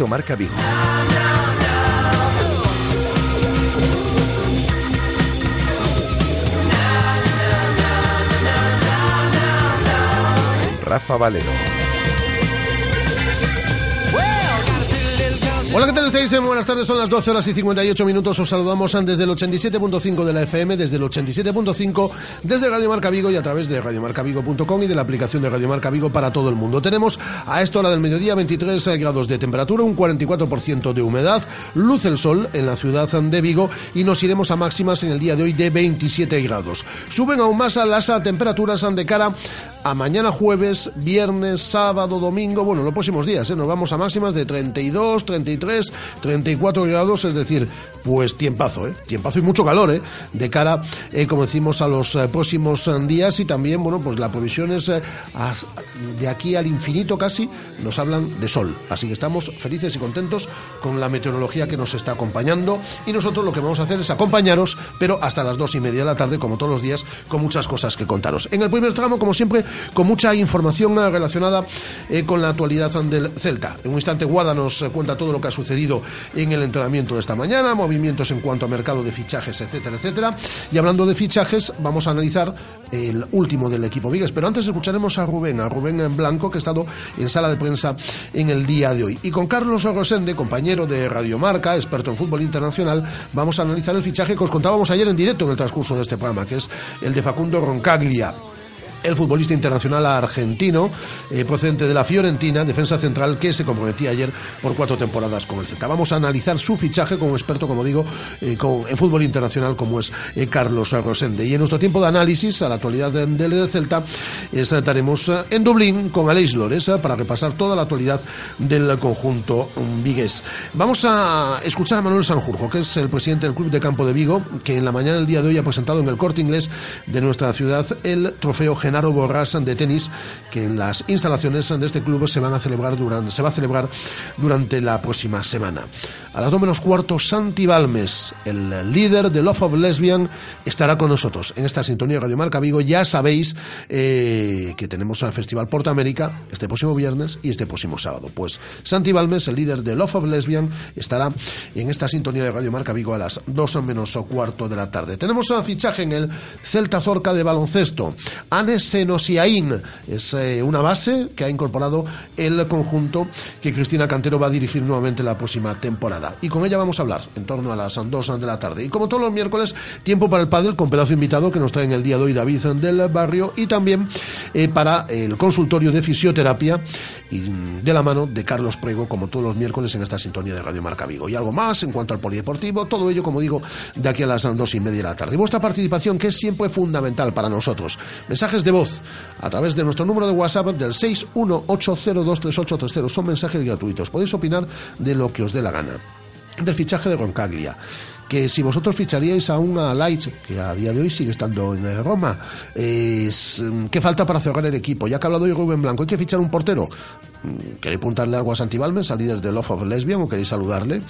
Directo Marca Vigo. Rafa Valero. Hola, ¿qué tal estáis? Buenas tardes, son las 12 horas y 58 minutos. Os saludamos desde el 87.5 de la FM, desde el 87.5 desde Radio Marca Vigo y a través de radiomarcavigo.com y de la aplicación de Radio Marca Vigo para todo el mundo. Tenemos a esta hora del mediodía 23 grados de temperatura, un 44% de humedad, luz el sol en la ciudad de Vigo y nos iremos a máximas en el día de hoy de 27 grados. Suben aún más a las temperaturas de cara a mañana jueves, viernes, sábado, domingo, bueno, los próximos días, ¿eh? nos vamos a máximas de 32, 33, 34 grados, es decir, pues tiempazo, ¿eh? tiempazo y mucho calor, ¿eh? de cara, eh, como decimos, a los eh, próximos eh, días y también, bueno, pues la provisión es de aquí al infinito casi, nos hablan de sol, así que estamos felices y contentos con la meteorología que nos está acompañando y nosotros lo que vamos a hacer es acompañaros, pero hasta las dos y media de la tarde, como todos los días, con muchas cosas que contaros. En el primer tramo, como siempre, con mucha información relacionada con la actualidad del Celta. En un instante, Guada nos cuenta todo lo que sucedido en el entrenamiento de esta mañana, movimientos en cuanto a mercado de fichajes, etcétera, etcétera. Y hablando de fichajes, vamos a analizar el último del equipo Vigues. Pero antes escucharemos a Rubén, a Rubén en Blanco, que ha estado en sala de prensa en el día de hoy. Y con Carlos Rosende, compañero de Radiomarca, experto en fútbol internacional, vamos a analizar el fichaje que os contábamos ayer en directo en el transcurso de este programa, que es el de Facundo Roncaglia el futbolista internacional argentino, eh, procedente de la Fiorentina, defensa central, que se comprometía ayer por cuatro temporadas con el Celta. Vamos a analizar su fichaje como experto, como digo, eh, en fútbol internacional, como es eh, Carlos Rosende. Y en nuestro tiempo de análisis a la actualidad del Celta, estaremos en Dublín con Aleix Lores para repasar toda la actualidad del conjunto vigués. Vamos a escuchar a Manuel Sanjurjo, que es el presidente del Club de Campo de Vigo, que en la mañana del día de hoy ha presentado en el corte inglés de nuestra ciudad el trofeo general Genaro Borras de tenis, que en las instalaciones de este club se van a celebrar durante, se va a celebrar durante la próxima semana. A las dos menos cuarto, Santi Balmes, el líder de Love of Lesbian, estará con nosotros en esta sintonía de Radio Marca Vigo. Ya sabéis eh, que tenemos el Festival Porta América este próximo viernes y este próximo sábado. Pues Santi Balmes, el líder de Love of Lesbian, estará en esta sintonía de Radio Marca Vigo a las dos menos cuarto de la tarde. Tenemos un fichaje en el Celta Zorca de baloncesto. Anes Senosiaín. Es eh, una base que ha incorporado el conjunto que Cristina Cantero va a dirigir nuevamente la próxima temporada. Y con ella vamos a hablar en torno a las 2 de la tarde. Y como todos los miércoles, tiempo para el pádel con pedazo invitado que nos trae en el día de hoy David del Barrio y también eh, para el consultorio de fisioterapia de la mano de Carlos Prego, como todos los miércoles en esta sintonía de Radio Marca Vigo. Y algo más en cuanto al polideportivo, todo ello, como digo, de aquí a las dos y media de la tarde. Y vuestra participación, que es siempre fundamental para nosotros. Mensajes de voz a través de nuestro número de WhatsApp del 618023830. Son mensajes gratuitos. Podéis opinar de lo que os dé la gana. Del fichaje de Roncaglia que si vosotros ficharíais a una Light, que a día de hoy sigue estando en Roma, es, ¿qué falta para cerrar el equipo? Ya que ha hablado hoy Rubén Blanco, hay que fichar un portero. ¿Queréis apuntarle algo a Santi Balmes, al líder de Love of Lesbian, o queréis saludarle?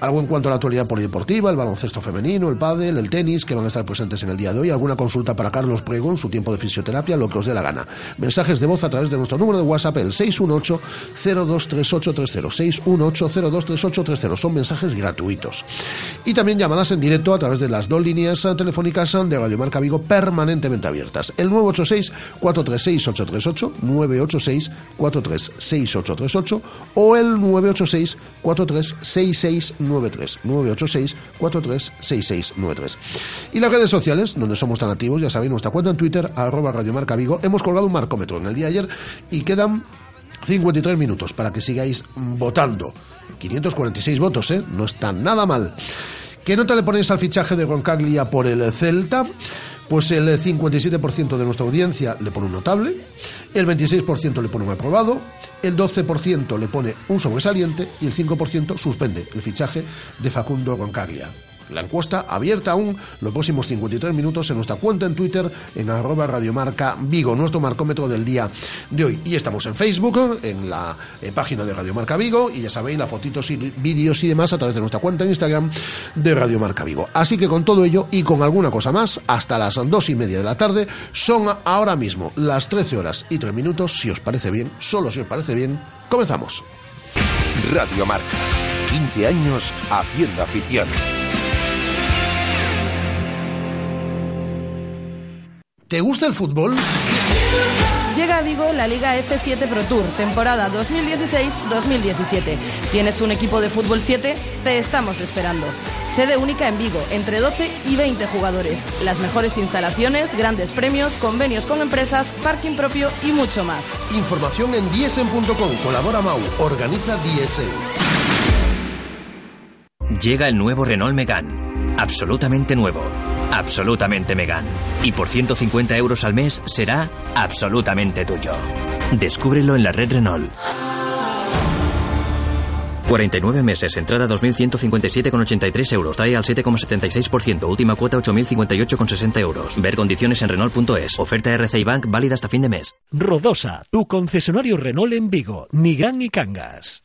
Algo en cuanto a la actualidad polideportiva, el baloncesto femenino, el pádel, el tenis, que van a estar presentes en el día de hoy. Alguna consulta para Carlos Prego en su tiempo de fisioterapia, lo que os dé la gana. Mensajes de voz a través de nuestro número de WhatsApp, el 618-023830. 618-023830. Son mensajes gratuitos. Y también llamadas en directo a través de las dos líneas telefónicas de Radio Marca Vigo permanentemente abiertas. El 986-436-838, 986-436-838 o el 986-436693, 986-436693. Y las redes sociales, donde somos tan activos, ya sabéis, nuestra cuenta en Twitter, arroba Radio Marca Vigo, hemos colgado un marcómetro en el día de ayer y quedan 53 minutos para que sigáis votando. 546 votos, ¿eh? No está nada mal. ¿Qué nota le ponéis al fichaje de Roncaglia por el Celta? Pues el 57% de nuestra audiencia le pone un notable, el 26% le pone un aprobado, el 12% le pone un sobresaliente y el 5% suspende el fichaje de Facundo Roncaglia. La encuesta abierta aún los próximos 53 minutos en nuestra cuenta en Twitter en arroba radiomarca Vigo, nuestro marcómetro del día de hoy. Y estamos en Facebook, en la eh, página de Radiomarca Vigo y ya sabéis, las fotitos y vídeos y demás a través de nuestra cuenta en Instagram de Radiomarca Vigo. Así que con todo ello y con alguna cosa más, hasta las dos y media de la tarde, son ahora mismo las 13 horas y 3 minutos, si os parece bien, solo si os parece bien, comenzamos. Radio Marca. 15 años haciendo afición. ¿Te gusta el fútbol? Llega a Vigo la Liga F7 Pro Tour, temporada 2016-2017. ¿Tienes un equipo de fútbol 7? Te estamos esperando. Sede única en Vigo, entre 12 y 20 jugadores. Las mejores instalaciones, grandes premios, convenios con empresas, parking propio y mucho más. Información en diesen.com. Colabora Mau. Organiza Diesen. Llega el nuevo Renault Megane. Absolutamente nuevo absolutamente Megan. Y por 150 euros al mes será absolutamente tuyo. Descúbrelo en la red Renault. 49 meses, entrada 2.157,83 euros, TAE al 7,76%, última cuota 8.058,60 euros. Ver condiciones en Renault.es. Oferta RCI Bank válida hasta fin de mes. Rodosa, tu concesionario Renault en Vigo, Nigán y Cangas.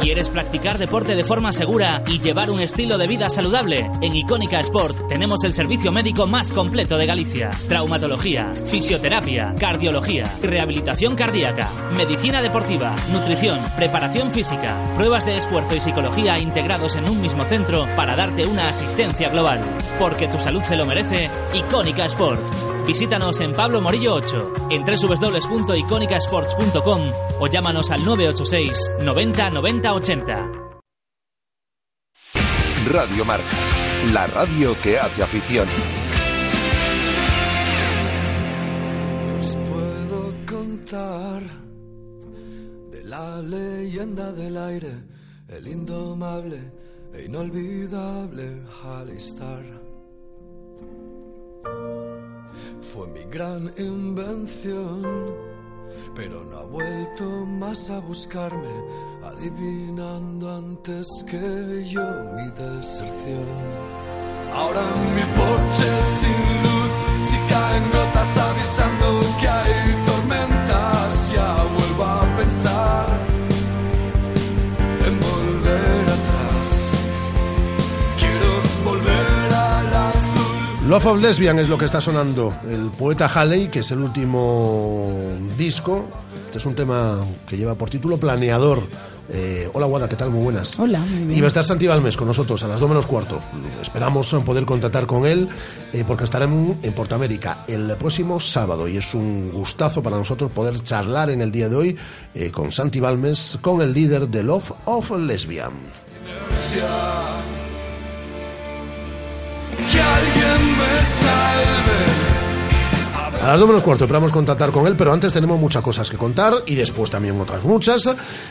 ¿Quieres practicar deporte de forma segura y llevar un estilo de vida saludable? En Icónica Sport tenemos el servicio médico más completo de Galicia. Traumatología, fisioterapia, cardiología, rehabilitación cardíaca, medicina deportiva, nutrición, preparación física, pruebas de esfuerzo y psicología integrados en un mismo centro para darte una asistencia global. Porque tu salud se lo merece, Icónica Sport. Visítanos en Pablo Morillo 8, en www.iconicasports.com o llámanos al 986 90 90 80. Radio Marca, la radio que hace afición. Os puedo contar de la leyenda del aire, el indomable e inolvidable Halistar. Fue mi gran invención, pero no ha vuelto más a buscarme, adivinando antes que yo mi deserción. Ahora mi porche sin luz, si caen gotas avisando que hay tormentas, ya vuelvo a pensar Love of Lesbian es lo que está sonando. El poeta Halley, que es el último disco. Este es un tema que lleva por título Planeador. Eh, hola, Guada, ¿qué tal? Muy buenas. Hola, muy bien. Y va a estar Santi Balmes con nosotros a las 2 menos cuarto. Esperamos poder contactar con él eh, porque estará en, en Portamérica el próximo sábado y es un gustazo para nosotros poder charlar en el día de hoy eh, con Santi Balmes, con el líder de Love of Lesbian. A las 2 menos cuarto esperamos contactar con él, pero antes tenemos muchas cosas que contar y después también otras muchas.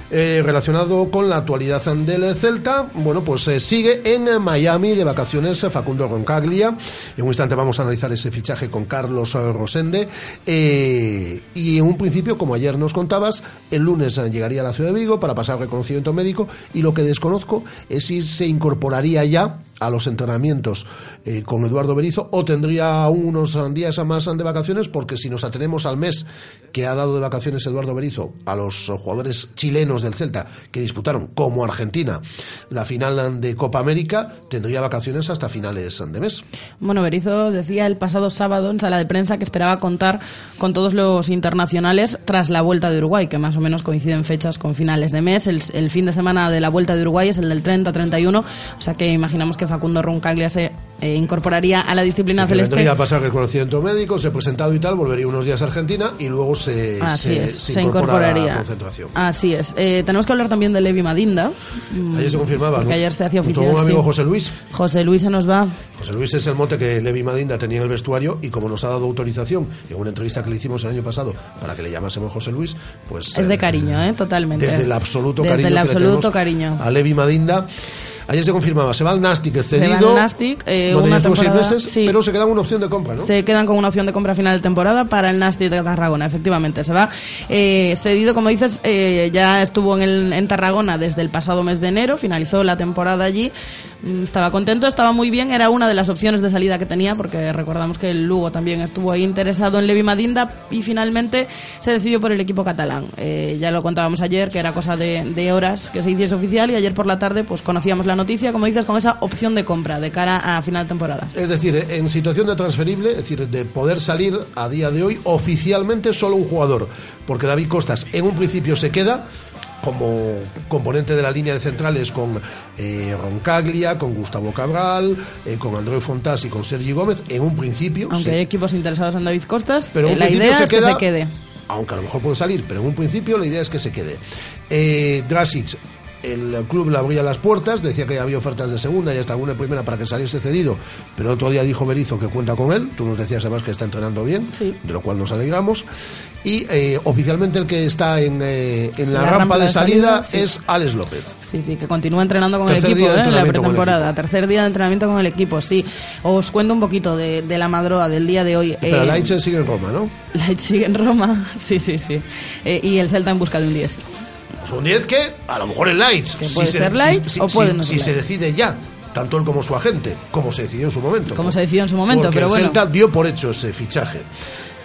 Eh, relacionado con la actualidad del Celta, bueno, pues eh, sigue en Miami de vacaciones eh, Facundo Roncaglia. En un instante vamos a analizar ese fichaje con Carlos eh, Rosende. Eh, y en un principio, como ayer nos contabas, el lunes eh, llegaría a la ciudad de Vigo para pasar reconocimiento médico y lo que desconozco es si se incorporaría ya a los entrenamientos eh, con Eduardo Berizo o tendría aún unos días más de vacaciones porque si nos atenemos al mes que ha dado de vacaciones Eduardo Berizo a los jugadores chilenos del Celta que disputaron como Argentina la final de Copa América tendría vacaciones hasta finales de mes Bueno, Berizzo decía el pasado sábado en sala de prensa que esperaba contar con todos los internacionales tras la vuelta de Uruguay, que más o menos coinciden fechas con finales de mes. El, el fin de semana de la vuelta de Uruguay es el del 30-31, o sea que imaginamos que Facundo Roncaglia se eh, incorporaría a la disciplina Que celeste. vendría a pasar el conocimiento médico, se ha presentado y tal, volvería unos días a Argentina y luego se, Así se, es, se se, incorpora a la incorporaría. concentración. Así es. Eh, tenemos que hablar también de Levi Madinda. mm, Ayer se confirmaba, Porque ¿no? ayer se hacía oficial. buen amigo sí. José Luis. José Luis se nos va. José Luis es el mote que Levi Madinda tenía en el vestuario y como nos ha dado autorización en una entrevista que le hicimos el año pasado para que le llamásemos José Luis, pues... Es de eh, cariño, ¿eh? Totalmente. Desde el absoluto Desde cariño el que le absoluto cariño. a Levi Madinda. Ayer se confirmaba, se va al Nastic Se va al Nastic, eh, una dos seis temporada- meses, sí. pero se queda una opción de compra, ¿no? Se quedan con una opción de compra final de temporada para el Nastic de Tarragona, efectivamente. Se va eh, cedido, como dices, eh, ya estuvo en, el, en Tarragona desde el pasado mes de enero, finalizó la temporada allí. Estaba contento, estaba muy bien, era una de las opciones de salida que tenía, porque recordamos que el Lugo también estuvo interesado en Levi Madinda y finalmente se decidió por el equipo catalán. Eh, ya lo contábamos ayer, que era cosa de, de horas que se hiciese oficial y ayer por la tarde pues conocíamos la noticia, como dices, con esa opción de compra de cara a final de temporada. Es decir, en situación de transferible, es decir, de poder salir a día de hoy oficialmente solo un jugador, porque David Costas en un principio se queda como componente de la línea de centrales con eh, Roncaglia, con Gustavo Cabral, eh, con Andreu Fontás y con Sergi Gómez, en un principio. Aunque sí. hay equipos interesados en David Costas, Pero eh, la idea se es queda- que se quede. Aunque a lo mejor puede salir, pero en un principio la idea es que se quede. Eh, Drasic, el club le abría las puertas, decía que había ofertas de segunda y hasta alguna de primera para que saliese cedido, pero otro día dijo Berizzo que cuenta con él. Tú nos decías además que está entrenando bien, Sí. de lo cual nos alegramos. Y eh, oficialmente el que está en, eh, en la, La rampa, rampa de de salida, salida, sí. es Alex López. Sí, sí, que continúa entrenando con Tercer el equipo ¿eh? en la pretemporada. Tercer día de entrenamiento con el equipo, sí. Os cuento un poquito de, de la madroa del día de hoy. Pero Leitzel sigue en Roma, ¿no? Leipzig sigue en Roma, sí, sí, sí. Y el Celta en busca de un 10. Un 10 que a lo mejor el Lights. Que puede ser Leitz o puede no ser Si se decide ya, tanto él como su agente, como se decidió en su momento. Como se decidió en su momento, Porque pero el bueno. Celta dio por hecho ese fichaje.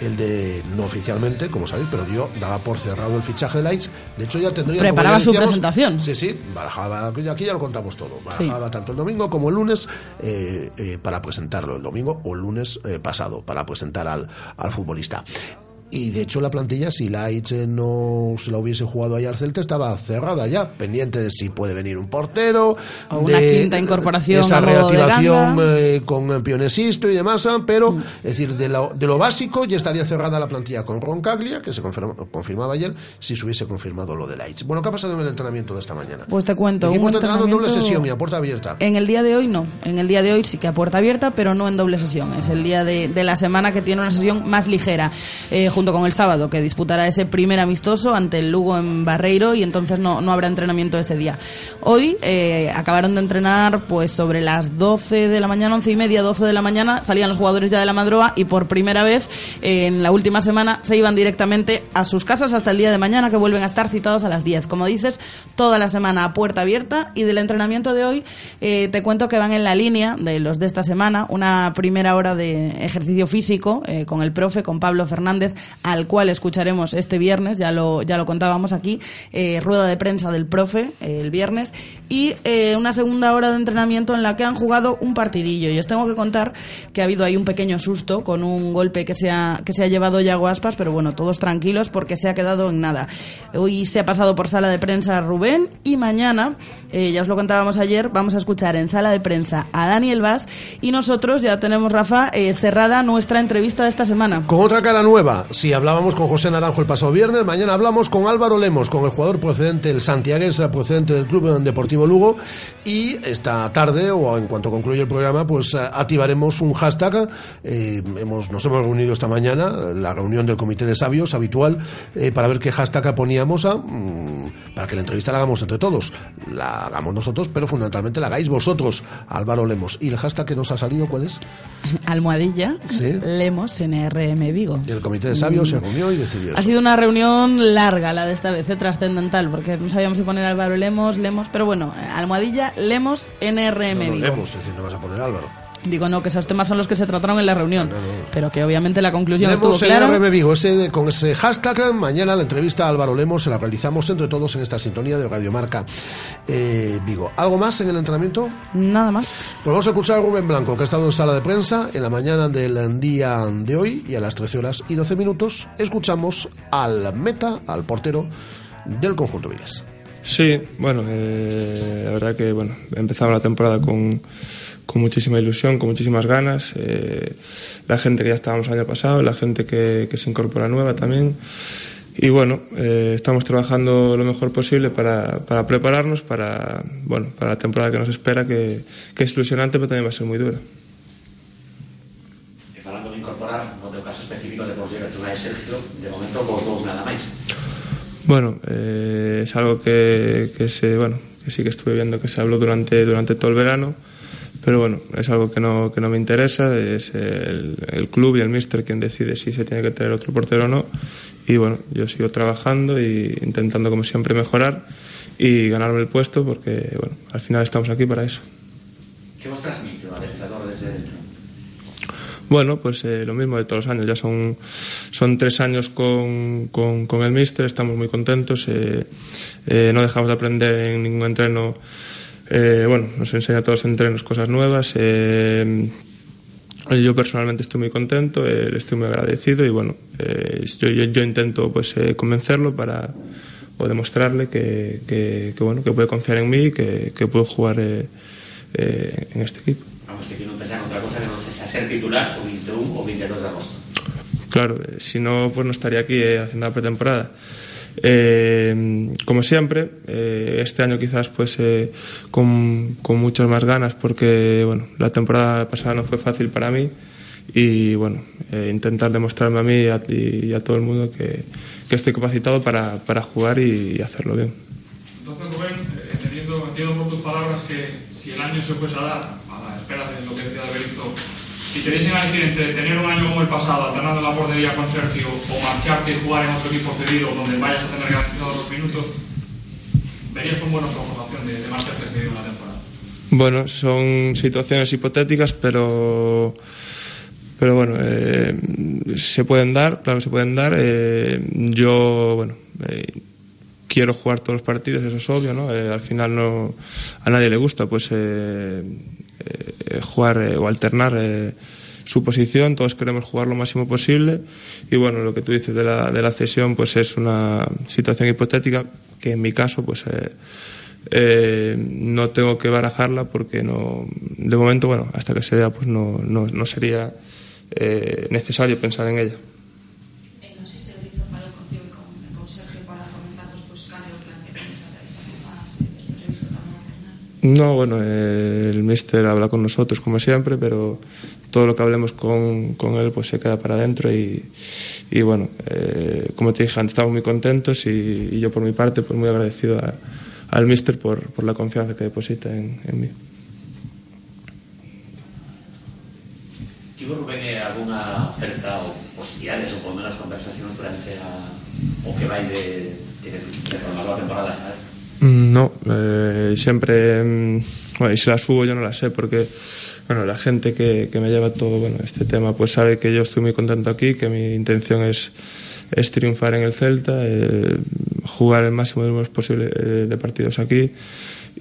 El de, no oficialmente, como sabéis, pero dio, daba por cerrado el fichaje de Lights. De hecho, ya tendría. Preparaba ya su decíamos, presentación. Sí, sí, barajaba, aquí ya lo contamos todo. Sí. Barajaba tanto el domingo como el lunes eh, eh, para presentarlo. El domingo o el lunes eh, pasado para presentar al, al futbolista. Y de hecho la plantilla, si Lights eh, no se la hubiese jugado ayer al Celta, estaba cerrada ya, pendiente de si puede venir un portero, O una de quinta incorporación esa de reactivación ganga. eh, con Pionesisto y demás, ah, pero es decir, de lo, de lo básico ya estaría cerrada la plantilla con Roncaglia, que se confirma- confirmaba ayer, si se hubiese confirmado lo de Lights. Bueno, ¿qué ha pasado en el entrenamiento de esta mañana? Pues te cuento. Está entrenando en doble sesión y a puerta abierta. En el día de hoy no. En el día de hoy sí que a puerta abierta, pero no en doble sesión. Es el día de, de la semana que tiene una sesión más ligera, eh, con el sábado, que disputará ese primer amistoso ante el Lugo en Barreiro y entonces no, no habrá entrenamiento ese día. Hoy eh, acabaron de entrenar pues sobre las 12 de la mañana, 11 y media, 12 de la mañana, salían los jugadores ya de la madroa y por primera vez eh, en la última semana se iban directamente a sus casas hasta el día de mañana que vuelven a estar citados a las 10. Como dices, toda la semana a puerta abierta y del entrenamiento de hoy eh, te cuento que van en la línea de los de esta semana una primera hora de ejercicio físico eh, con el profe, con Pablo Fernández, al cual escucharemos este viernes, ya lo, ya lo contábamos aquí, eh, rueda de prensa del profe eh, el viernes y eh, una segunda hora de entrenamiento en la que han jugado un partidillo y os tengo que contar que ha habido ahí un pequeño susto con un golpe que se ha, que se ha llevado Yago Aspas, pero bueno, todos tranquilos porque se ha quedado en nada. Hoy se ha pasado por sala de prensa Rubén y mañana, ya os lo contábamos ayer, vamos a escuchar en sala de prensa a Daniel Vaz y nosotros ya tenemos, Rafa, cerrada nuestra entrevista de esta semana. Con otra cara nueva, si hablábamos con José Naranjo el pasado viernes, mañana hablamos con Álvaro Lemos, con el jugador procedente, el santiagués procedente del Club Deportivo Lugo, y esta tarde, o en cuanto concluya el programa, pues eh, activaremos un hashtag, eh, hemos, nos hemos reunido esta mañana, la reunión del Comité de Sabios habitual, eh, para ver qué hashtag poníamos a, mm, para que la entrevista la hagamos entre todos, la hagamos nosotros, pero fundamentalmente la hagáis vosotros, Álvaro Lemos. ¿Y el hashtag que nos ha salido cuál es? Almohadilla, Sí. Lemos, NRM Vigo. Y el Comité de Sabios se reunió y decidió eso. Ha sido una reunión larga la de esta vez, eh, trascendental, porque no sabíamos si poner Álvaro Lemos, Lemos, pero bueno, eh, Almohadilla, Lemos, NRM No leemos, es decir, no vas a poner Álvaro. Digo, no, que esos temas son los que se trataron en la reunión, pero que obviamente la conclusión Lemos estuvo clara. NRM Vigo, ese, con ese hashtag, mañana la entrevista a Álvaro Lemos se la realizamos entre todos en esta sintonía de Radiomarca eh, Vigo. ¿Algo más en el entrenamiento? Nada más. Pues vamos a escuchar a Rubén Blanco, que ha estado en sala de prensa en la mañana del día de hoy y a las 13 horas y 12 minutos escuchamos al meta, al portero del conjunto Viles. Sí, bueno, eh, la verdad que bueno, empezamos la temporada con, con muchísima ilusión, con muchísimas ganas. la gente que ya estábamos el año pasado, la gente que, que se incorpora nueva también. Y bueno, estamos trabajando lo mejor posible para, para, prepararnos para, bueno, para la temporada que nos espera, que, que es ilusionante, pero también va a ser muy dura. Falando de incorporar, no caso específico de por qué de Sergio, de momento vos dos nada máis. Bueno, eh, es algo que, que, se, bueno, que sí que estuve viendo que se habló durante, durante todo el verano, pero bueno, es algo que no, que no me interesa, es el, el club y el míster quien decide si se tiene que traer otro portero o no, y bueno, yo sigo trabajando e intentando como siempre mejorar y ganarme el puesto porque bueno, al final estamos aquí para eso. ¿Qué vos transmite o adestrador desde dentro? Bueno, pues eh, lo mismo de todos los años. Ya son, son tres años con, con, con el míster, estamos muy contentos. Eh, eh, no dejamos de aprender en ningún entreno. Eh, bueno, nos enseña a todos entrenos cosas nuevas. Eh, yo personalmente estoy muy contento, eh, estoy muy agradecido y bueno, eh, yo, yo, yo, intento pues eh, convencerlo para o demostrarle que, que, que, bueno que puede confiar en mí y que, que puedo jugar eh, en este equipo. Vamos, que no pensar otra cosa que no sea ser titular o 21 o 22 de agosto. Claro, si no, pues no estaría aquí haciendo la pretemporada. Eh, como siempre, eh, este año quizás pues eh, con, con, muchas más ganas porque bueno, la temporada pasada no fue fácil para mí y bueno, eh, intentar demostrarme a mí y a, y a todo el mundo que, que estoy capacitado para, para jugar y, y, hacerlo bien. Entonces Rubén, entendiendo, entiendo por tus palabras que si el año se fuese a dar, a la espera de lo que decía de Berizzo, si te diesen a decir entre tener un año como el pasado, alternando la portería con Sergio, o marcharte y jugar en otro equipo cedido donde vayas a tener garantizados los minutos, verías con buenos ojos la opción de, marcharte cedido una temporada. Bueno, son situaciones hipotéticas, pero pero bueno, eh, se pueden dar, claro, se pueden dar. Eh, yo, bueno, eh, quiero jugar todos los partidos, eso es obvio, ¿no? al final no a nadie le gusta, pues eh, jugar eh, o alternar eh, su posición, todos queremos jugar lo máximo posible y bueno, lo que tú dices de la, de la cesión pues es una situación hipotética que en mi caso pues eh, eh, no tengo que barajarla porque no, de momento bueno, hasta que se dé pues no, no, no sería eh, necesario pensar en ella. No, bueno, el míster habla con nosotros como siempre, pero todo lo que hablemos con, con él pues se queda para adentro y, y bueno, eh, como te dije antes, estamos muy contentos y, yo por mi parte pues muy agradecido a, al míster por, por la confianza que deposita en, en mí. ¿Tivo Rubén alguna oferta ou posibilidades ou por menos conversacións durante a, o que vai de, de, de formar a temporada vez? No, eh, siempre, bueno, y si la subo yo no la sé porque, bueno, la gente que, que, me lleva todo, bueno, este tema, pues sabe que yo estoy muy contento aquí, que mi intención es, es triunfar en el Celta, eh, jugar el máximo número posible eh, de partidos aquí.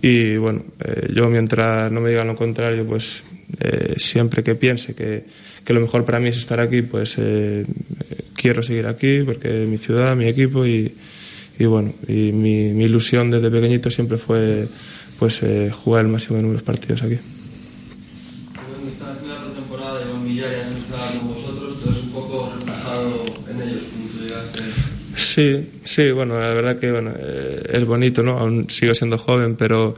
Y, bueno, eh, yo mientras no me digan lo contrario, pues eh, siempre que piense que, que, lo mejor para mí es estar aquí, pues eh, quiero seguir aquí porque mi ciudad, mi equipo y y bueno, y mi, mi, ilusión desde pequeñito siempre fue pues eh, jugar el máximo de partidos aquí. Sí, sí, bueno, la verdad que bueno, eh, es bonito, ¿no? Aún sigo siendo joven, pero,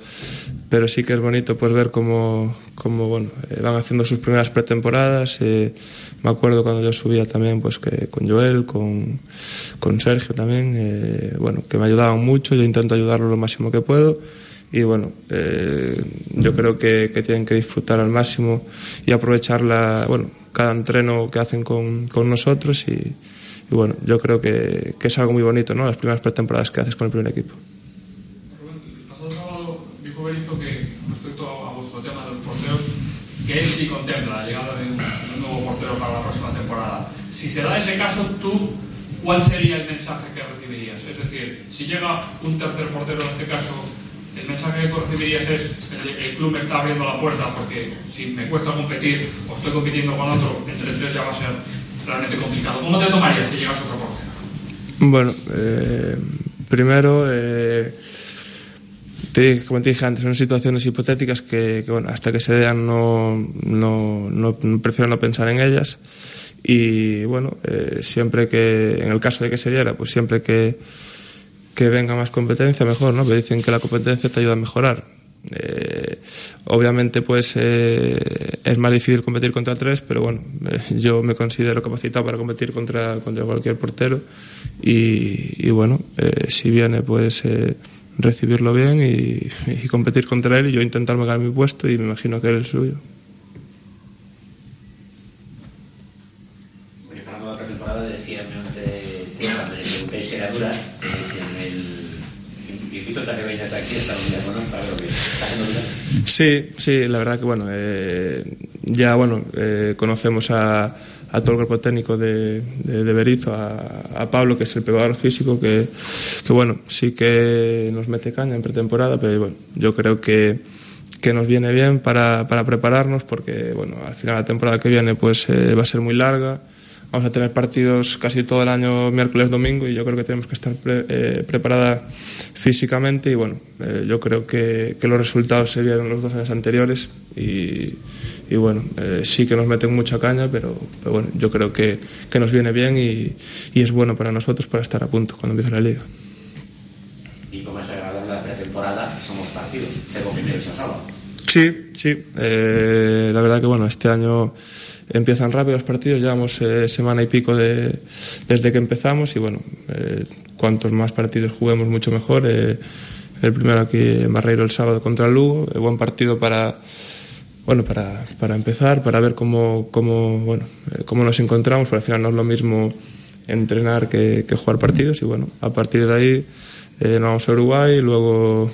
pero sí que es bonito pues ver cómo, cómo bueno, eh, van haciendo sus primeras pretemporadas. Eh, me acuerdo cuando yo subía también pues que con Joel, con, con Sergio también, eh, bueno, que me ayudaban mucho, yo intento ayudarlo lo máximo que puedo y bueno, yo creo que, que, tienen que disfrutar al máximo y aprovechar la, bueno, cada entreno que hacen con, con nosotros y, y bueno, yo creo que, que, es algo muy bonito, ¿no? Las primeras pretemporadas que haces con el primer equipo. Berizzo que respecto a, vuestro tema del portero, que él sí contempla la llegada de un, de un, nuevo portero para la próxima temporada. Si se da ese caso, tú, ¿cuál sería el mensaje que recibirías? Es decir, si llega un tercer portero en este caso, el mensaje que recibirías es el, el club me está abriendo la puerta porque si me cuesta competir o estoy compitiendo con otro, entre tres ya va a ser realmente complicado. ¿Cómo te tomarías que llegas otro portero? Bueno, eh, primero, eh, como te dije antes, son situaciones hipotéticas que, bueno, hasta que se den no, no, no, prefiero no pensar en ellas. Y bueno, eh, siempre que, en el caso de que se diera, pues siempre que, que venga más competencia, mejor, ¿no? Me dicen que la competencia te ayuda a mejorar. Eh, obviamente, pues eh, es más difícil competir contra tres, pero bueno, yo me considero capacitado para competir contra, contra cualquier portero. Y, y bueno, si viene, pues recibirlo bien y, competir contra él y yo intentar ganar mi puesto y me imagino que él el suyo. Bueno, Fernando, la pretemporada decía, cuando le pregunté si era dura, te decían el a que vengas aquí esta unidad, bueno, para lo que estás en Sí, sí, la verdad que bueno, eh, ya bueno, eh, conocemos a a todo el cuerpo técnico de, de, Berizo, a, Pablo, que es el pegador físico, que, que, bueno, sí que nos mete caña en pretemporada, pero bueno, yo creo que, que nos viene bien para, para prepararnos, porque bueno, al final la temporada que viene pues eh, va a ser muy larga vamos a tener partidos casi todo el año miércoles, domingo y yo creo que tenemos que estar eh, preparada físicamente y bueno, eh, yo creo que, los resultados se vieron los dos años anteriores y, bueno, eh, sí que nos meten mucha caña, pero, bueno, yo creo que, nos viene bien y, es bueno para nosotros para estar a punto cuando empiece la liga. Y como es agradable la pretemporada, somos partidos, ser primero y sábado. Sí, sí, la verdad que bueno, este año empiezan rápido los partidos, llevamos eh, semana y pico de, desde que empezamos y bueno, eh, cuantos más partidos juguemos mucho mejor. Eh, el primero aquí en Barreiro el sábado contra el Lugo, buen partido para bueno para, para empezar, para ver cómo, cómo, bueno, cómo nos encontramos, porque al final no es lo mismo entrenar que, jugar partidos y bueno, a partir de ahí nos vamos a Uruguay, luego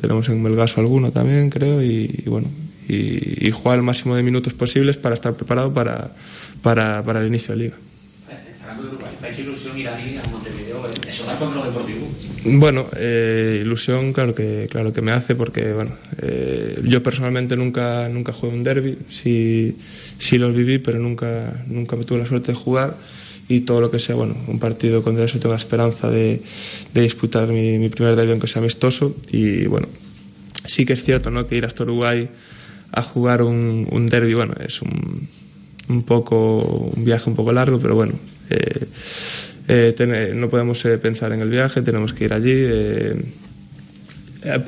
tenemos en Melgaso alguno también creo y bueno, y, jugar el máximo de minutos posibles para estar preparado para, para, para el inicio de liga. Bueno, eh, ilusión claro que, claro que me hace porque bueno, eh, yo personalmente nunca, nunca jugué un derby, sí, sí los viví, pero nunca, nunca me tuve la suerte de jugar y todo lo que sea, bueno, un partido contra eso tengo la esperanza de, de disputar mi, mi primer derby aunque sea amistoso y bueno, sí que es cierto ¿no? que ir hasta Uruguay a jugar un, un derby, bueno, es un, un poco un viaje un poco largo, pero bueno, eh, eh, no podemos eh, pensar en el viaje, tenemos que ir allí,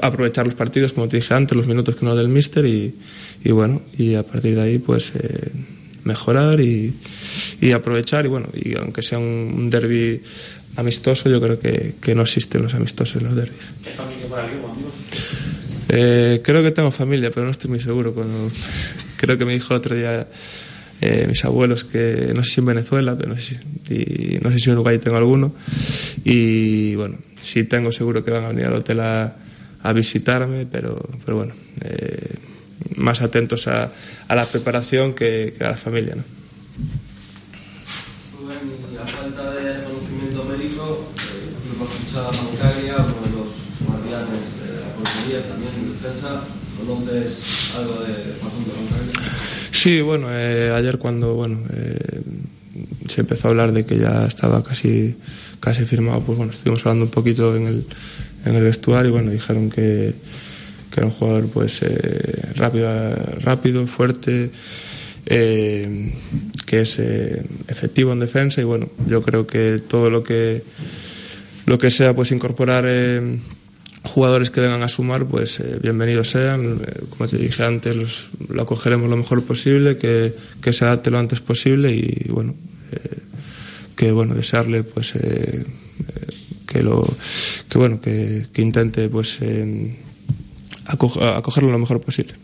aprovechar los partidos, como te dije antes, los minutos que nos da el míster y, y bueno, y a partir de ahí pues mejorar y, y, aprovechar y bueno, y aunque sea un, un derby amistoso, yo creo que, que, no existen los amistosos en los derbis. Eh, creo que tengo familia, pero no estoy muy seguro. Cuando, creo que me dijo el otro día eh, mis abuelos que no sé si en Venezuela, pero no sé si, y no sé si en Uruguay tengo alguno. Y bueno, sí tengo seguro que van a venir al hotel a, a visitarme, pero, pero bueno, eh, más atentos a, a, la preparación que, que, a la familia. ¿no? y a falta de conocimiento médico, eh, hemos también en defensa. ¿Conoces algo Sí, bueno, eh, ayer cuando bueno eh, se empezó a hablar de que ya estaba casi casi firmado, pues bueno, estuvimos hablando un poquito en el, en el vestuario y bueno, dijeron que, que era un jugador pues eh, rápido, rápido, fuerte, eh, que es eh, efectivo en defensa y bueno, yo creo que todo lo que lo que sea pues incorporar eh, jugadores que vengan a sumar, pues eh, bienvenidos sean. Eh, como te dije antes, los, lo acogeremos lo mejor posible, que, se adapte lo antes posible y bueno, eh, que bueno, desearle pues eh, que lo que bueno, que, que intente pues acogerlo lo mejor posible.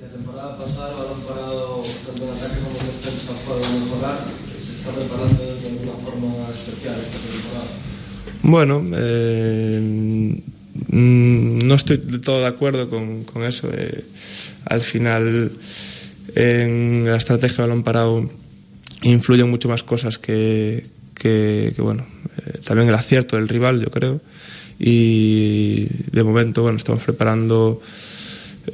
La temporada pasada el balón parado tanto en ataque como en defensa puede mejorar. ¿Se está preparando de alguna forma especial esta temporada? Bueno, eh, mm, no estoy de todo de acuerdo con, eso. Eh, al final, en la estrategia de balón parado influyen mucho más cosas que, bueno, eh, también el acierto del rival, yo creo. Y de momento, bueno, estamos preparando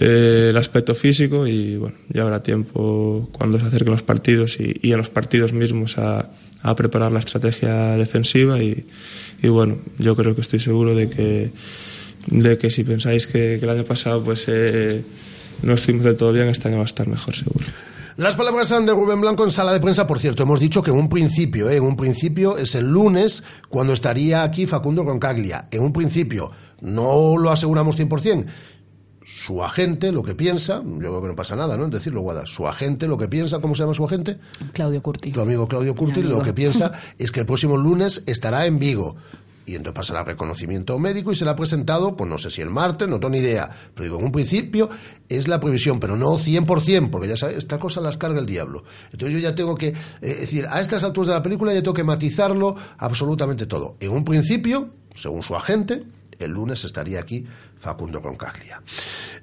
eh, el aspecto físico y bueno, ya habrá tiempo cuando se acerquen los partidos y, y en los partidos mismos a, a preparar la estrategia defensiva y, y, bueno, yo creo que estoy seguro de que, de que si pensáis que, el año pasado pues eh, no estuvimos del todo bien, este año va a estar mejor seguro. Las palabras son de Rubén Blanco en sala de prensa, por cierto. Hemos dicho que en un principio, ¿eh? en un principio es el lunes cuando estaría aquí Facundo Roncaglia. En un principio, no lo aseguramos 100%. Su agente lo que piensa, yo creo que no pasa nada, ¿no? En decirlo, Guada. Su agente lo que piensa, ¿cómo se llama su agente? Claudio Curti. Tu amigo Claudio Curti, lo que piensa es que el próximo lunes estará en Vigo y entonces pasará reconocimiento médico y será presentado, pues no sé si el martes, no tengo ni idea, pero digo, en un principio es la previsión, pero no 100%, porque ya sabes, esta cosa las carga el diablo. Entonces yo ya tengo que, eh, decir, a estas alturas de la película ya tengo que matizarlo absolutamente todo. En un principio, según su agente, el lunes estaría aquí Facundo Roncaglia.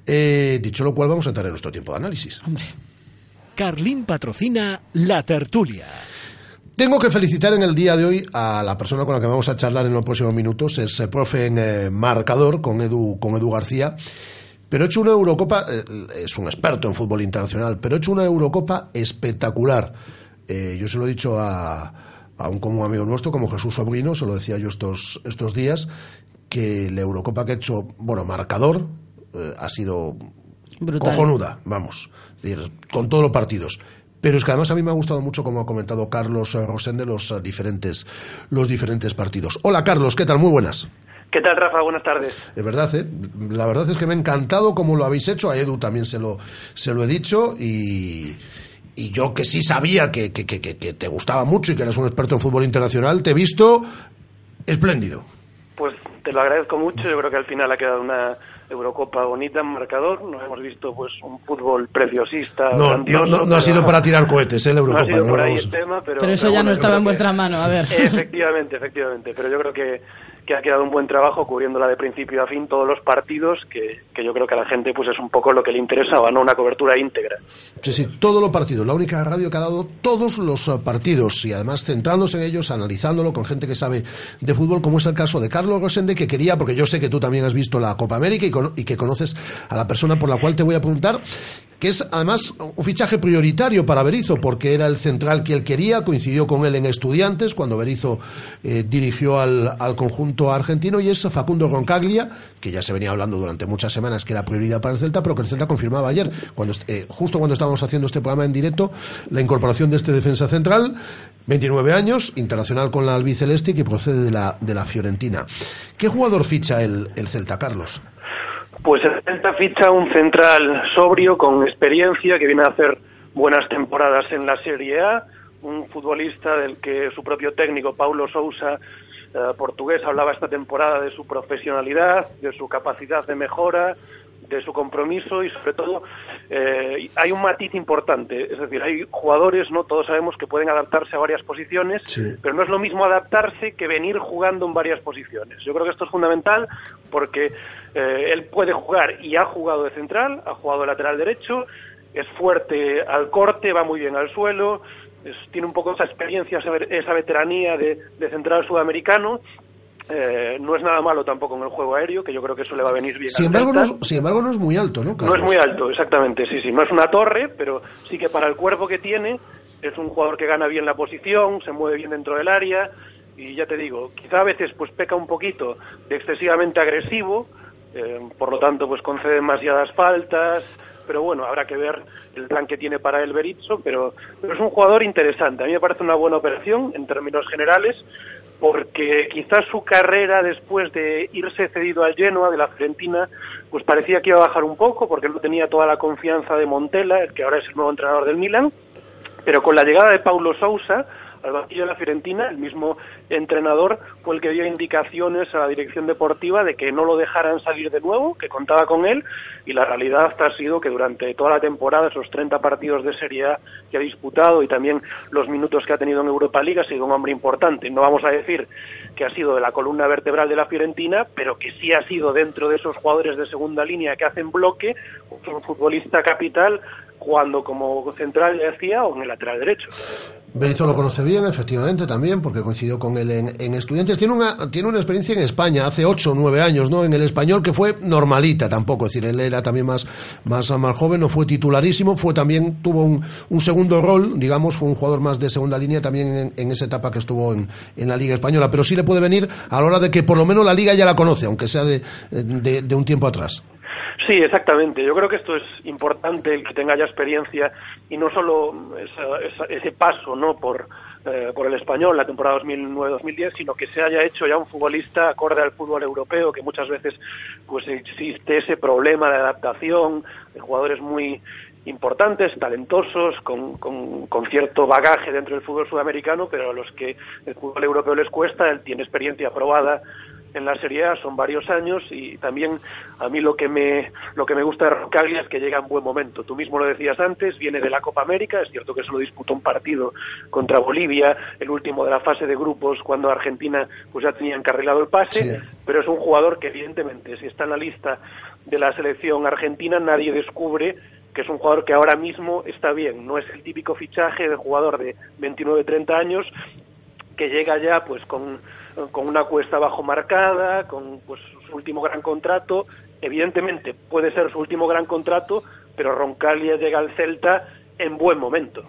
Eh, dicho lo cual, vamos a entrar en nuestro tiempo de análisis. Hombre. Carlín patrocina La Tertulia. Tengo que felicitar en el día de hoy a la persona con la que vamos a charlar en los próximos minutos, es el profe en eh, marcador con Edu, con Edu García. Pero he hecho una Eurocopa, eh, es un experto en fútbol internacional, pero he hecho una Eurocopa espectacular. Eh, yo se lo he dicho a, a un común amigo nuestro, como Jesús Sobrino, se lo decía yo estos, estos días, que la Eurocopa que he hecho, bueno, marcador, eh, ha sido Brutal. cojonuda, vamos, es decir, con todos los partidos. Pero es que además a mí me ha gustado mucho, como ha comentado Carlos eh, Rosende, los eh, diferentes, los diferentes partidos. Hola Carlos, ¿qué tal? Muy buenas. ¿Qué tal, Rafa? Buenas tardes. Es verdad, ¿eh? La verdad es que me ha encantado como lo habéis hecho. A Edu también se lo, se lo he dicho y, y yo que sí sabía que, que, que, que te gustaba mucho y que eras un experto en fútbol internacional, te he visto espléndido. Te lo agradezco mucho. Yo creo que al final ha quedado una Eurocopa bonita en marcador. Nos hemos visto pues un fútbol preciosista. No, no, grandioso, no, no ha sido para tirar cohetes, ¿eh? La No ha Eurocopa. sido no por ahí vamos- el tema, pero, Pero eso pero ya bueno, no estaba en que- vuestra mano, a ver. Efectivamente, efectivamente. Pero yo creo que, que ha quedado un buen trabajo cubriéndola de principio a fin todos los partidos, que, que yo creo que a la gente pues es un poco lo que le interesaba, ¿no? Una cobertura íntegra. Sí, sí, todos los partidos. La única radio que ha dado todos los eh, partidos y además centrándose en ellos, analizándolo con gente que sabe de fútbol, como es el caso de Carlos Rosende, que quería, porque yo sé que tú también has visto la Copa América y, cono- y que conoces a la persona por la cual te voy a preguntar, que es además un fichaje prioritario para Berizzo, porque era el central que él quería, coincidió con él en Estudiantes cuando Berizzo eh, dirigió al, al conjunto argentino y es Facundo Roncaglia, que ya se venía hablando durante muchas semanas que era prioridad para el Celta, pero que el Celta confirmaba ayer, cuando eh, justo cuando estábamos haciendo este programa en directo, la incorporación de este defensa central, 29 años, internacional con la albiceleste y que procede de la, de la Fiorentina. ¿Qué jugador ficha el, el Celta, Carlos? Pues el Celta ficha un central sobrio, con experiencia, que viene a hacer buenas temporadas en la Serie A, un futbolista del que su propio técnico, Paulo Sousa, eh, portugués, hablaba esta temporada de su profesionalidad, de su capacidad de mejora, de su compromiso y sobre todo eh, hay un matiz importante, es decir, hay jugadores, no todos sabemos que pueden adaptarse a varias posiciones, pero no es lo mismo adaptarse que venir jugando en varias posiciones. Yo creo que esto es fundamental porque eh, él puede jugar y ha jugado de central, ha jugado de lateral derecho, es fuerte al corte, va muy bien al suelo, es- tiene un poco esa experiencia, esa, ve- esa veteranía de, de central sudamericano. Eh, no es nada malo tampoco en el juego aéreo, que yo creo que eso le va a venir bien. Sin embargo, no es, sin embargo, no es muy alto, ¿no, No es muy alto, exactamente, sí, sí. No es una torre, pero sí que para el cuerpo que tiene es un jugador que gana bien la posición, se mueve bien dentro del área y ya te digo, quizá a veces pues peca un poquito de excesivamente agresivo, eh, por lo tanto pues concede demasiadas faltas, pero bueno, habrá que ver el plan que tiene para el Berizzo, pero, es un jugador interesante. A mí me parece una buena operación en términos generales, porque quizás su carrera después de irse cedido al Genoa de la Fiorentina, pues parecía que iba a bajar un poco, porque no tenía toda la confianza de Montella, el que ahora es el nuevo entrenador del Milan, pero con la llegada de Paulo Sousa al banquillo de la Fiorentina, el mismo entrenador fue el que dio indicaciones a la dirección deportiva de que no lo dejaran salir de nuevo, que contaba con él, y la realidad ha sido que durante toda la temporada, esos 30 partidos de Serie A que ha disputado y también los minutos que ha tenido en Europa League, ha sido un hombre importante. No vamos a decir que ha sido de la columna vertebral de la Fiorentina, pero que sí ha sido dentro de esos jugadores de segunda línea que hacen bloque, un futbolista capital jugando como central, ya decía, o en el lateral derecho. Berizzo lo conoce bien, efectivamente, también, porque coincidió con él en, Estudiantes. Tiene una, tiene una experiencia en España, hace ocho o nueve años, ¿no? En el español, que fue normalita tampoco, es decir, él era también más, más, más joven, no fue titularísimo, fue también, tuvo un, un segundo rol, digamos, fue un jugador más de segunda línea también en, esa etapa que estuvo en, en, la Liga Española, pero sí le puede venir a la hora de que por lo menos la Liga ya la conoce, aunque sea de, de un tiempo atrás. Sí, exactamente. Yo creo que esto es importante, el que tenga ya experiencia y no solo esa, esa, ese paso no por, eh, por el español la temporada 2009-2010, sino que se haya hecho ya un futbolista acorde al fútbol europeo, que muchas veces pues existe ese problema de adaptación de jugadores muy importantes, talentosos, con, con, con, cierto bagaje dentro del fútbol sudamericano, pero a los que el fútbol europeo les cuesta, él tiene experiencia probada en la Serie A son varios años y también a mí lo que me lo que me gusta de Roncaglia es que llega en buen momento. Tú mismo lo decías antes, viene de la Copa América, es cierto que solo disputó un partido contra Bolivia, el último de la fase de grupos cuando Argentina pues ya tenía encarrilado el pase, sí. pero es un jugador que evidentemente si está en la lista de la selección argentina nadie descubre que es un jugador que ahora mismo está bien, no es el típico fichaje de jugador de 29-30 años que llega ya pues con con una cuesta bajo marcada, con pues, su último gran contrato. Evidentemente puede ser su último gran contrato, pero Roncalia llega al Celta en buen momento.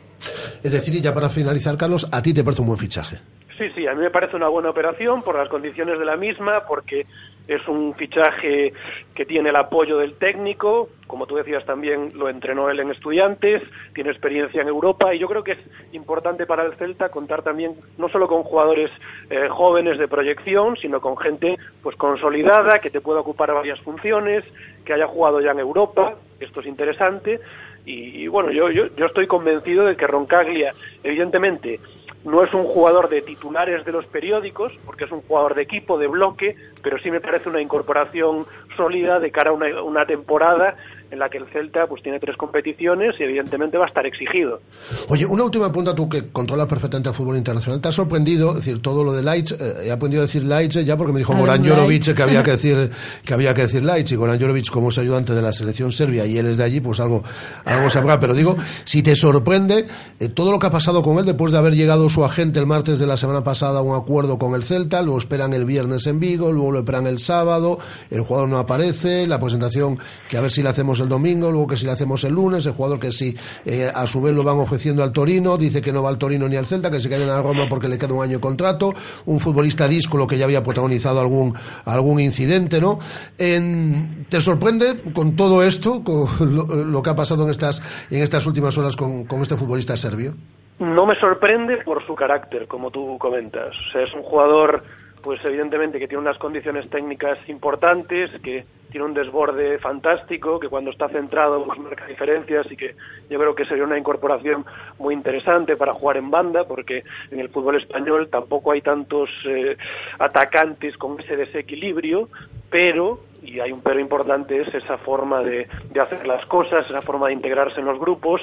Es decir, y ya para finalizar, Carlos, ¿a ti te parece un buen fichaje? Sí, sí, a mí me parece una buena operación por las condiciones de la misma, porque es un fichaje que tiene el apoyo del técnico, como tú decías también lo entrenó él en estudiantes, tiene experiencia en Europa y yo creo que es importante para el Celta contar también no solo con jugadores eh, jóvenes de proyección, sino con gente pues consolidada que te pueda ocupar varias funciones, que haya jugado ya en Europa, esto es interesante y, y bueno, yo, yo, yo estoy convencido de que Roncaglia, evidentemente, no es un jugador de titulares de los periódicos, porque es un jugador de equipo, de bloque, pero sí me parece una incorporación sólida de cara a una, temporada en la que el Celta pues tiene tres competiciones y evidentemente va a estar exigido. Oye, una última pregunta, tú que controlas perfectamente el fútbol internacional, ¿te ha sorprendido, es decir, todo lo de Leitz, eh, he aprendido a decir Leitz ya porque me dijo Goran Jorovic que había que decir que había que decir Leitz y Goran Jorovic como es ayudante de la selección serbia y él es de allí, pues algo algo sabrá, pero digo, si te sorprende eh, todo lo que ha pasado con él después de haber llegado su agente el martes de la semana pasada a un acuerdo con el Celta, lo esperan el viernes en Vigo, luego lo esperan el sábado, el jugador no aparece, la presentación que a ver si la hacemos el domingo, luego que si le hacemos el lunes, el jugador que si eh, a su vez lo van ofreciendo al Torino, dice que no va al Torino ni al Celta, que se queden a Roma porque le queda un año de contrato, un futbolista díscolo que ya había protagonizado algún, algún incidente, ¿no? En, ¿Te sorprende con todo esto, con lo, lo, que ha pasado en estas, en estas últimas horas con, con este futbolista serbio? No me sorprende por su carácter, como tú comentas. Es un jugador pues evidentemente que tiene unas condiciones técnicas importantes, que tiene un desborde fantástico, que cuando está centrado pues marca diferencias y que yo creo que sería una incorporación muy interesante para jugar en banda, porque en el fútbol español tampoco hay tantos eh, atacantes con ese desequilibrio, pero y hay un pero importante es esa forma de, de hacer las cosas, esa forma de integrarse en los grupos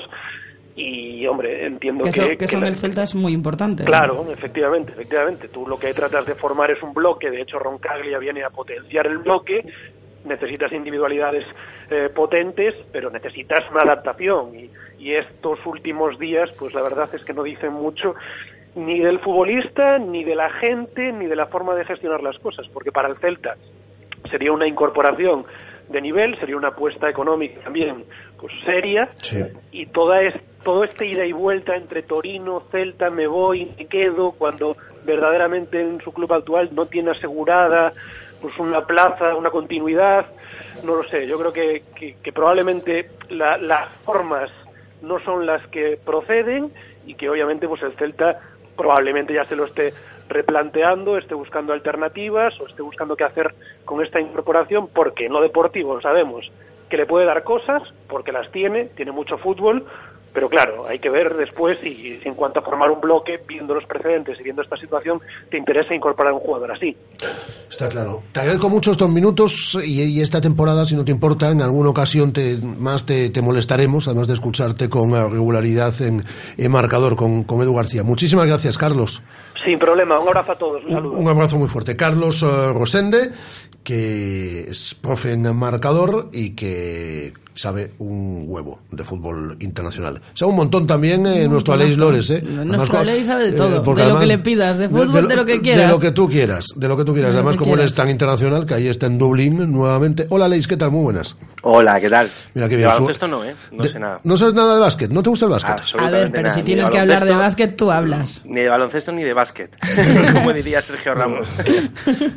y hombre entiendo que, que, eso, que, que eso en el Celta es muy importante claro ¿no? efectivamente efectivamente tú lo que tratas de formar es un bloque de hecho Roncaglia viene a potenciar el bloque necesitas individualidades eh, potentes pero necesitas una adaptación y, y estos últimos días pues la verdad es que no dicen mucho ni del futbolista ni de la gente ni de la forma de gestionar las cosas porque para el Celta sería una incorporación de nivel, sería una apuesta económica también pues seria sí. y toda es, todo este ida y vuelta entre Torino, Celta, me voy, me quedo, cuando verdaderamente en su club actual no tiene asegurada pues una plaza, una continuidad, no lo sé, yo creo que, probablemente la, las formas no son las que proceden y que obviamente pues el Celta probablemente ya se lo esté replanteando, esté buscando alternativas o esté buscando qué hacer con esta incorporación, porque en lo deportivo sabemos que le puede dar cosas, porque las tiene, tiene mucho fútbol, pero claro, hay que ver después si, si, en cuanto a formar un bloque, viendo los precedentes y viendo esta situación, te interesa incorporar a un jugador así. Está claro. Te agradezco mucho estos minutos y, y esta temporada, si no te importa, en alguna ocasión te, más te, te molestaremos, además de escucharte con regularidad en, en marcador con, con, Edu García. Muchísimas gracias, Carlos. Sin problema, un abrazo a todos. Un, saludo. un abrazo muy fuerte. Carlos uh, Rosende, que es profe en marcador y que sabe un huevo de fútbol internacional. Sabe un montón también eh, nuestro Aleix Lores, ¿eh? Nuestro Aleix sabe de eh, todo, de lo que le pidas, de fútbol, de, lo que quieras. De lo que tú quieras, de lo que tú quieras. Además, que como él es tan internacional, que ahí está en Dublín nuevamente. Hola, Aleix, ¿qué tal? Muy buenas. Hola, ¿qué tal? Mira qué de bien. baloncesto no, ¿eh? No sé nada. ¿No sabes nada de básquet? ¿No te gusta el básquet? A ver, pero nada. si tienes que hablar de básquet, tú hablas. Ni de baloncesto ni de básquet. Como diría Sergio Ramos.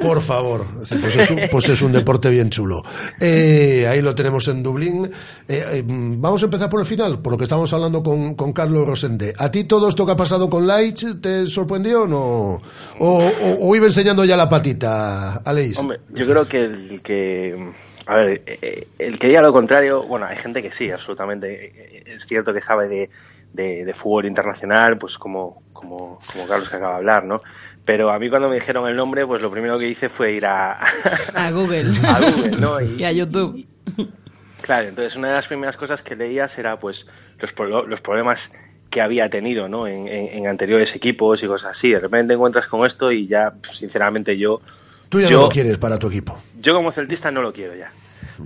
Por favor, pues es un, pues es un deporte bien chulo. Eh, ahí lo tenemos en Dublín. Eh, eh, vamos a empezar por el final, por lo que estábamos hablando con, con Carlos Rosende. ¿A ti todo esto que ha pasado con Light te sorprendió o no? ¿O, o- o iba enseñando ya la patita, Aleix? Hombre, yo creo que el que... A ver, eh, el que diga lo contrario, bueno, hay gente que sí, absolutamente. Eh, Es cierto que sabe de, de- de fútbol internacional, pues como, como, como Carlos que acaba de hablar, ¿no? Pero a mí cuando me dijeron el nombre, pues lo primero que hice fue ir a, A Google. a Google, ¿no? Y a YouTube. Claro, entonces una de las primeras cosas que leías era pues los, pro- los problemas que había tenido ¿no? en, en- en anteriores equipos y cosas así. De repente te encuentras con esto y ya, sinceramente, yo... Tú ya yo, no lo quieres para tu equipo. Yo como celtista no lo quiero ya.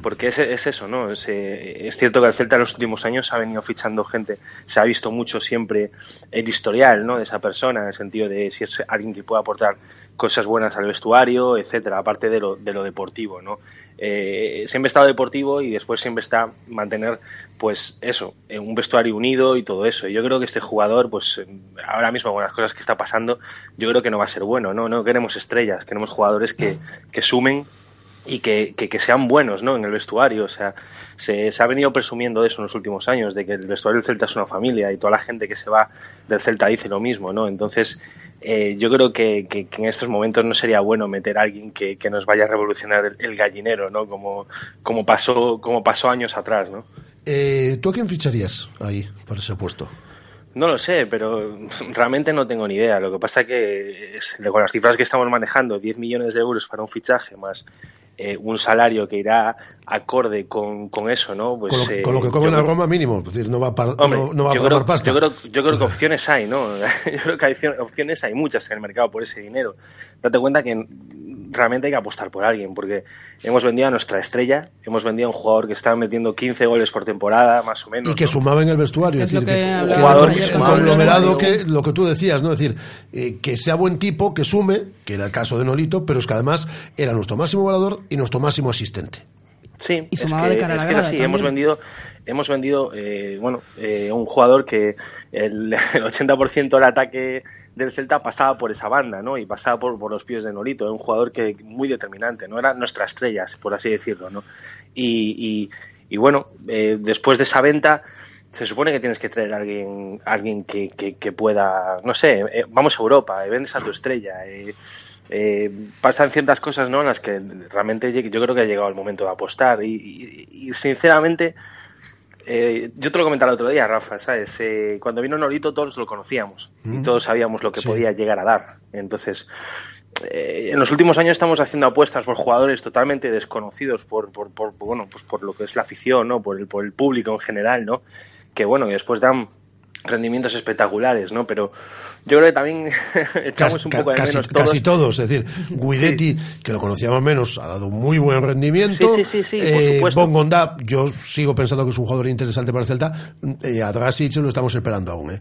Porque es, es eso, ¿no? Es, eh, es cierto que el Celta en los últimos años ha venido fichando gente, se ha visto mucho siempre el historial, ¿no? De esa persona, en el sentido de si es alguien que puede aportar cosas buenas al vestuario, etcétera, aparte de lo, de lo deportivo, ¿no? Eh, siempre está deportivo y después siempre está mantener, pues eso, eh, un vestuario unido y todo eso. Y yo creo que este jugador, pues ahora mismo con las cosas que está pasando, yo creo que no va a ser bueno, ¿no? No queremos estrellas, queremos jugadores que, que sumen y que, que, que sean buenos ¿no? en el vestuario. O sea, se, se ha venido presumiendo eso en los últimos años, de que el vestuario del Celta es una familia y toda la gente que se va del Celta dice lo mismo. ¿no? Entonces, eh, yo creo que, que- que en estos momentos no sería bueno meter a alguien que, que nos vaya a revolucionar el, el gallinero, ¿no? como, como, pasó, como pasó años atrás. ¿no? Eh, ¿Tú a quién ficharías ahí para ese puesto? No lo sé, pero realmente no tengo ni idea. Lo que pasa que con las cifras que estamos manejando, 10 millones de euros para un fichaje más eh, un salario que irá acorde con, con eso, ¿no? Pues, con, lo, eh, con lo que come yo la Roma mínimo, es decir, no va a, par- Hombre, no, no va a pagar creo, pasta. yo, creo, yo creo que opciones hay, ¿no? Yo creo que hay opcio- opciones hay muchas en el mercado por ese dinero. Date cuenta que realmente hay que apostar por alguien, porque hemos vendido a nuestra estrella, hemos vendido a un jugador que estaba metiendo 15 goles por temporada, más o menos. y que ¿no? sumaba en el vestuario. Es decir, que que- hablábamos un jugador que sumaba conglomerado que lo que tú decías, ¿no? Es decir, eh, que sea buen tipo, que sume, que era el caso de Nolito, pero es que además era nuestro máximo goleador y nuestro máximo asistente. Sí, Y es sumaba que, de cara a es que es grada así, también. hemos vendido, hemos vendido eh, bueno, eh, un jugador que el, el 80% del ataque del Celta pasaba por esa banda, ¿no? Y pasaba por, por los pies de Nolito, era un jugador que muy determinante, no era nuestra estrella, por así decirlo, ¿no? Y, y, bueno, eh, después de esa venta se supone que tienes que traer a alguien, alguien que, que, pueda, no sé, eh, vamos a Europa, eh, vendes a tu estrella, eh, pasan ciertas cosas ¿no? en las que realmente yo creo que ha llegado el momento de apostar y, sinceramente eh, yo te lo comentaba el otro día Rafa ¿sabes? Eh, cuando vino Norito todos lo conocíamos y Mm. todos sabíamos lo que Sí. podía llegar a dar entonces eh, en los últimos años estamos haciendo apuestas por jugadores totalmente desconocidos por, por, por, bueno pues por lo que es la afición no por el por el público en general no que bueno que después dan rendimientos espectaculares no pero yo creo que también echamos un poco de casi- menos todos casi todos, es decir, Guidetti, que lo conocíamos menos, ha dado muy buen rendimiento. Sí, sí, sí, sí, Eh, yo sigo pensando que es un jugador interesante para el Celta. Eh, a Drasic lo estamos esperando aún. ¿eh?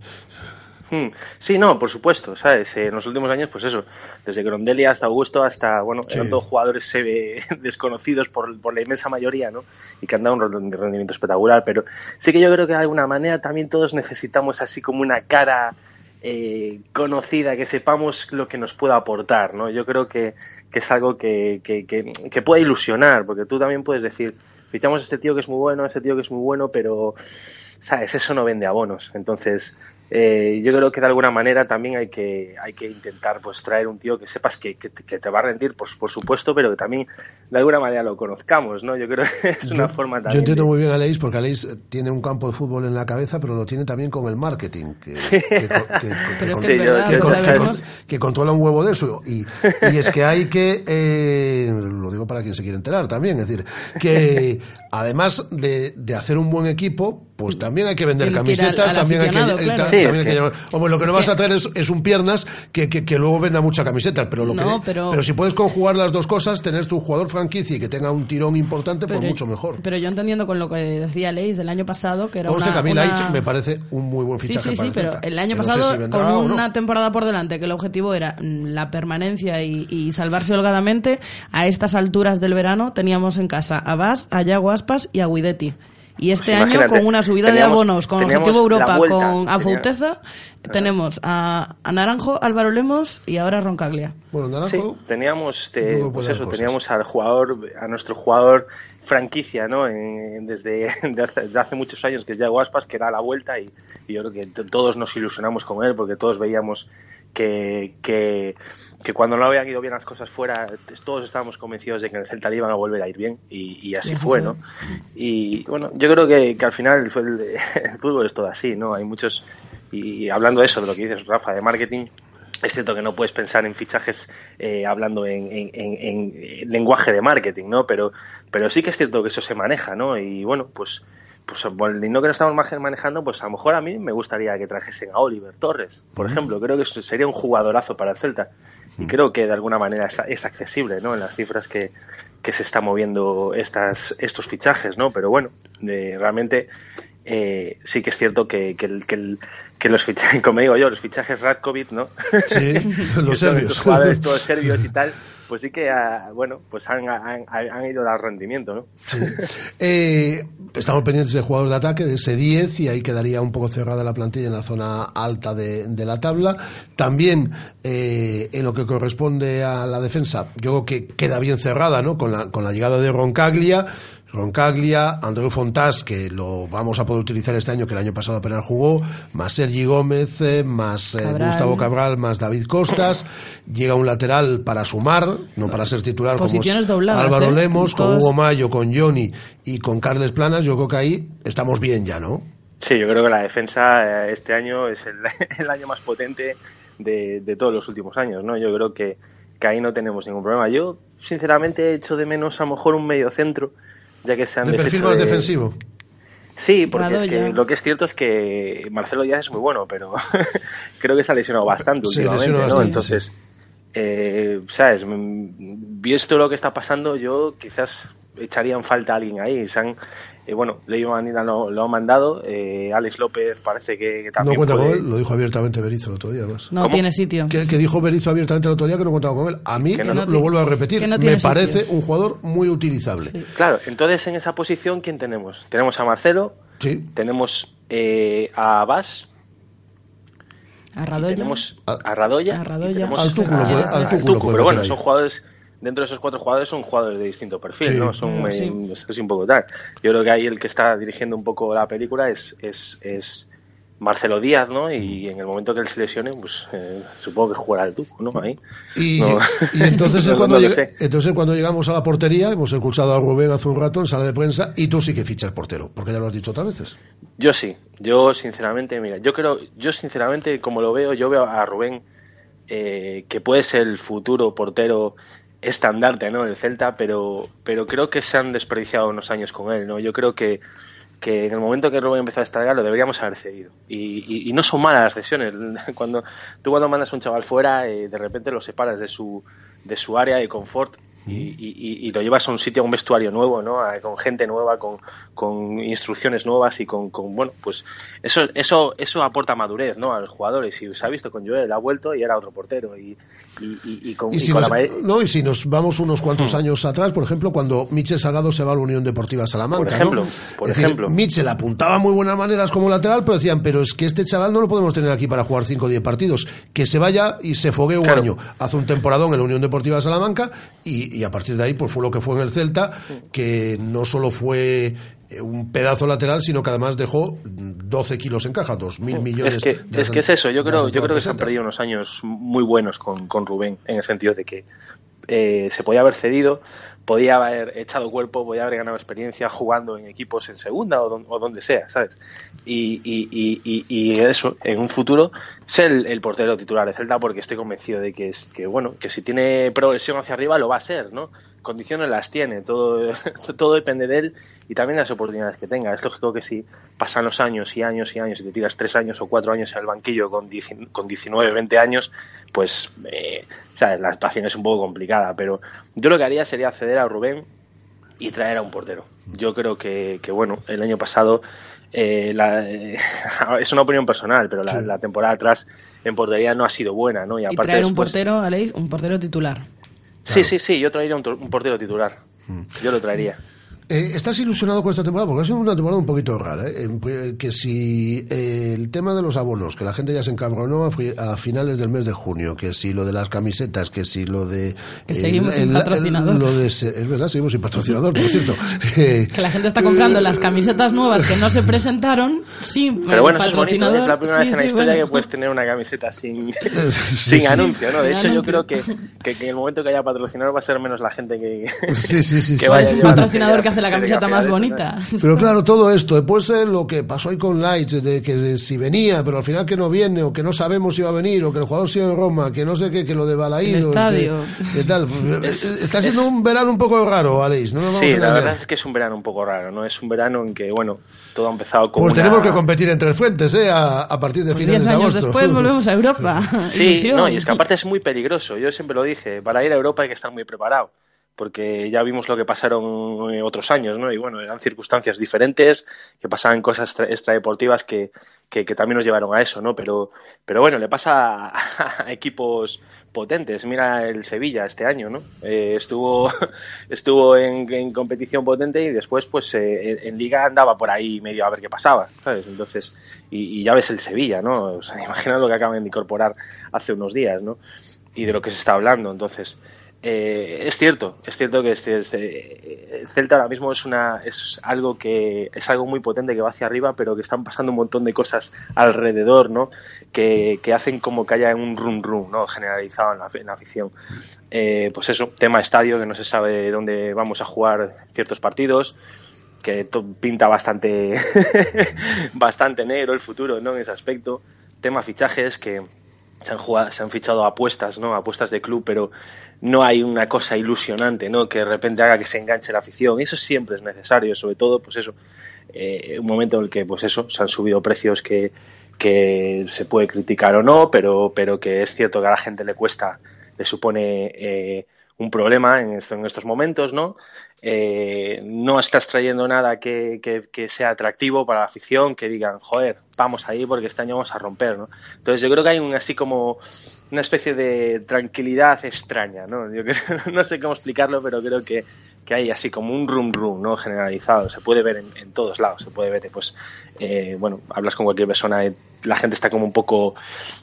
Hmm. Sí, no, por supuesto, ¿sabes? Eh, en los últimos años, pues eso, desde Grondelia hasta Augusto, hasta, bueno, Sí. eran todos jugadores eh, desconocidos por, por la inmensa mayoría, ¿no? Y que han dado un rend- rendimiento espectacular, pero sí que yo creo que de alguna manera también todos necesitamos así como una cara eh, conocida, que sepamos lo que nos pueda aportar, ¿no? Yo creo que, que es algo que, que, que, que puede ilusionar, porque tú también puedes decir, fichamos a este tío que es muy bueno, a este tío que es muy bueno, pero, ¿sabes? Eso no vende abonos. Entonces, eh, yo creo que de alguna manera también hay que, hay que intentar pues traer un tío que sepas que, que, te- que te va a rendir, por, por supuesto, pero que también de alguna manera lo conozcamos, ¿no? Yo creo que es una forma Yo también. entiendo de- muy bien a Aleix, porque Aleix tiene un campo de fútbol en la cabeza, pero lo tiene también con el marketing. Que, que controla un huevo de eso. Y, y es que hay que, eh, lo digo para quien se quiere enterar también, es decir, que además de, de hacer un buen equipo, pues también hay que vender que camisetas, al- al también hay que, eh, claro. ta- Sí, también es hay que que- llevar- Hombre, lo que no vas que- a hacer es, es un piernas que, que, que luego venda mucha camiseta, pero lo que No, pero- si puedes conjugar las dos cosas, tener tu jugador franquicia y que tenga un tirón importante, pues mucho mejor. Pero yo entendiendo con lo que decía Leis del año pasado, que era Conste una, que a mí una- Leitch me parece un muy buen Sí, fichaje sí, para sí, el pero el año no sé pasado, si con no. una temporada por delante, que el objetivo era mm, la permanencia y, y salvarse holgadamente, a estas alturas del verano teníamos en casa a Bas, a Yago Aspas y a Guidetti. Y este Pues año, imagínate, con una subida teníamos- de abonos con Objetivo Europa, vuelta, con tenía- Afouteza, tenemos a, a Naranjo, Álvaro Lemos y ahora Roncaglia. Bueno, Sí, teníamos, este, Luego pues eso, teníamos al jugador, a nuestro jugador franquicia, ¿no? En- desde, de hace, de hace muchos años, que es Yago Aspas, que da la vuelta y, y yo creo que todos nos ilusionamos con él porque todos veíamos que, que, que cuando no habían ido bien las cosas fuera, todos estábamos convencidos de que en el Celta le iban a volver a ir bien y, y así fue, fue. ¿no? Y bueno, yo creo que, que al final el, el- el fútbol es todo así, ¿no? Hay muchos, y hablando de eso, de lo que dices, Rafa, de marketing, es cierto que no puedes pensar en fichajes eh, hablando en, en- en- en lenguaje de marketing, ¿no? Pero, pero sí que es cierto que eso se maneja, ¿no? Y bueno, pues, pues por el dinero que lo estamos manejando, pues a lo mejor a mí me gustaría que trajesen a Oliver Torres, por ejemplo. Creo que eso sería un jugadorazo para el Celta. Y creo que de alguna manera es, es accesible, ¿no? En las cifras que, que se están moviendo estas, estos fichajes, ¿no? Pero bueno, eh, realmente eh, sí que es cierto que, que, el- que, el- que los fichajes, como digo yo, los fichajes Radkovic, ¿no? Sí, los serbios. estos jugadores todos serbios y tal, pues sí que, ah, bueno, pues han, han, han ido al rendimiento, ¿no? Eh, estamos pendientes de jugadores de ataque, de ese 10, y ahí quedaría un poco cerrada la plantilla en la zona alta de, de la tabla. También eh, en lo que corresponde a la defensa, yo creo que queda bien cerrada, ¿no? Con la, con la llegada de Roncaglia. Roncaglia, Andreu Fontás, que lo vamos a poder utilizar este año, que el año pasado apenas jugó, más Sergi Gómez, eh, más eh, Cabral. Gustavo Cabral, más David Costas. Llega un lateral para sumar, no para ser titular como es Posiciones dobladas, Álvaro ¿eh? Lemos, con Todos- Hugo Mayo, con Johnny y con Carles Planas. Yo creo que ahí estamos bien ya, ¿no? Sí, yo creo que la defensa este año es el, el año más potente de, de todos los últimos años, ¿no? Yo creo que, que ahí no tenemos ningún problema. Yo, sinceramente, he hecho de menos a lo mejor un medio centro, ya que se han De perfil más de- defensivo. Sí, porque es que lo que es cierto es que Marcelo Díaz es muy bueno, pero creo que se ha lesionado bastante Sí, últimamente, lesionado ¿no? bastante, Entonces, eh, ¿sabes? Mm, Visto lo que está pasando, yo quizás echaría en falta a alguien ahí. Se han, eh, bueno, Leo Manila lo, lo ha mandado, eh, Alex López parece que, que No también cuenta puede- con él, lo dijo abiertamente Berizzo el otro día, además. No tiene sitio. Que, que dijo Berizzo abiertamente el otro día que no contaba con él. A mí, Que lo, no- lo vuelvo a repetir, no me parece sitio. un jugador muy utilizable. Claro, entonces en esa posición, ¿quién tenemos? Tenemos a Marcelo, Sí. tenemos eh, a Bas, A Radoya. tenemos a Radoya, A Radoya. Al Túculo, al Túculo pero bueno, son jugadores dentro de esos cuatro jugadores son jugadores de distinto perfil, Sí. ¿no? Son Mm, eh, sí. es un poco tal. Yo creo que ahí el que está dirigiendo un poco la película es, es, es Marcelo Díaz, ¿no? Y en el momento que él se lesione, pues eh, supongo que jugará el Tucu, ¿no? Ahí. Y, No. y entonces, es No- cuando no entonces cuando llegamos a la portería, hemos escuchado a Rubén hace un rato en sala de prensa, y tú sí que fichas portero, porque ya lo has dicho otras veces. Yo sí, yo sinceramente, mira, yo creo, yo sinceramente, como lo veo, yo veo a Rubén eh, que puede ser el futuro portero estandarte, ¿no? El Celta, pero, pero creo que se han desperdiciado unos años con él, ¿no? Yo creo que, que en el momento que Rubén empezó a destacar lo deberíamos haber cedido. Y, y- no son malas las cesiones. Cuando, tú cuando mandas a un chaval fuera, eh, de repente lo separas de su, de su área de confort y, y- y- y lo llevas a un sitio, a un vestuario nuevo, ¿no? A- con gente nueva, con, con instrucciones nuevas y con, con, bueno, pues eso, eso, eso aporta madurez, ¿no? A los jugadores. Y se ha visto con Joel, ha vuelto y era otro portero. Y, con, si, con nos, la no, y si nos vamos unos cuantos años atrás, por ejemplo, cuando Michel Salgado se va a la Unión Deportiva Salamanca. Por ejemplo, ¿no? por decir, ejemplo. Michel apuntaba muy buenas maneras como lateral, pero decían, pero es que este chaval no lo podemos tener aquí para jugar 5 o 10 partidos. Que se vaya y se fogue un Claro. año. Hace un temporadón en la Unión Deportiva Salamanca y, y a partir de ahí pues fue lo que fue en el Celta, que no solo fue eh, un pedazo lateral, sino que además dejó 12 kilos en caja, 2.000 millones. Es que, de es que es eso, yo creo, yo creo que se han perdido unos años muy buenos con, con Rubén, en el sentido de que eh, se podía haber cedido, podía haber echado cuerpo, podía haber ganado experiencia jugando en equipos en segunda o, don- o donde sea, ¿sabes? Y, y- y- y- eso, en un futuro, ser el, el portero titular de Celta porque estoy convencido de que, es, que, bueno, que si tiene progresión hacia arriba lo va a ser, ¿no? Condiciones las tiene, todo, todo depende de él y también de las oportunidades que tenga. Es lógico que si pasan los años y años y años y te tiras tres años o cuatro años en el banquillo con, 10 con 19, 20 años, pues eh, ¿sabes? la situación es un poco complicada. Pero yo lo que haría sería acceder a Rubén y traer a un portero. Yo creo que, que bueno, el año pasado, eh, la- eh, es una opinión personal, pero la, la temporada atrás en portería no ha sido buena, ¿no? Y Y aparte traer un después- portero, Aleix, un portero titular. Sí, sí, sí, yo traería un, portero titular. Yo lo traería. Eh, ¿Estás ilusionado con esta temporada? Porque ha sido una temporada un poquito rara. ¿eh? Que si eh, el tema de los abonos, que la gente ya se encabronó a, a finales del mes de junio, que si lo de las camisetas, que si lo de... Que seguimos sin patrocinador. lo de es verdad, seguimos sin patrocinador, por cierto. Que la gente está comprando las camisetas nuevas que no se presentaron sin Pero bueno, eso es bonito, patrocinador. es la primera Sí, vez en la sí, historia bueno. que puedes tener una camiseta sin, sí, sin sí. anuncio, ¿no? De Sin hecho, yo creo que, que, que en el momento que haya patrocinador va a ser menos la gente que, Sí, sí, sí, que sí. vaya un a llevar patrocinador que hace la camiseta más bonita. Pero claro, todo esto, después eh, lo que pasó ahí con Lights, de que si venía, pero al final que no viene, o que no sabemos si va a venir, o que el jugador sigue en Roma, que no sé qué, que lo de Balaídos, El estadio. que- que tal. Eh, Está siendo un verano un poco raro, Aleix, no Sí, a la verdad es que es un verano un poco raro, ¿no? Es un verano en que, bueno, todo ha empezado con Pues una- tenemos que competir en tres fuentes, ¿eh? A, a partir de Pues finales diez de años agosto. después volvemos a Europa. Sí, Ilusión. no, y es que aparte es muy peligroso. Yo siempre lo dije, para ir a Europa hay que estar muy preparado, porque ya vimos lo que pasaron eh, otros años, ¿no? Y bueno, eran circunstancias diferentes, que pasaban cosas extra- extradeportivas que, que, también nos llevaron a eso, ¿no? Pero, pero bueno, le pasa a, equipos potentes. Mira el Sevilla este año, ¿no? Eh, estuvo estuvo en, en competición potente y después, pues, eh, en, Liga andaba por ahí medio a ver qué pasaba, ¿sabes? Entonces, y, y ya ves el Sevilla, ¿no? O sea, imagina lo que acaban de incorporar hace unos días, ¿no? Y de lo que se está hablando. Entonces, eh, es cierto, es cierto que este, este, Celta ahora mismo es una es algo que es algo muy potente que va hacia arriba, pero que están pasando un montón de cosas alrededor, ¿no? Que, hacen como que haya un rum rum, ¿no? Generalizado en la, afición. Eh, pues eso, tema estadio, que no se sabe dónde vamos a jugar ciertos partidos, que pinta bastante bastante negro el futuro, ¿no? En ese aspecto. Tema fichajes que se han, jugado, se han fichado apuestas, ¿no? Apuestas de club, pero no hay una cosa ilusionante, ¿no? Que de repente haga que se enganche la afición. Eso siempre es necesario, sobre todo, pues eso, eh, un momento en el que, pues eso, se han subido precios que, que se puede criticar o no, pero, pero que es cierto que a la gente le cuesta, le supone eh, un problema en, esto- en estos momentos, ¿no? Eh, no estás trayendo nada que, sea atractivo para la afición, que digan, joder, vamos ahí porque este año vamos a romper, ¿no? Entonces yo creo que hay un así como una especie de tranquilidad extraña, ¿no? Yo no sé cómo explicarlo, pero creo que, que hay así como un rum rum, ¿no? Generalizado, se puede ver en, todos lados, se puede ver, pues, eh, bueno, hablas con cualquier persona, eh, la gente está como un poco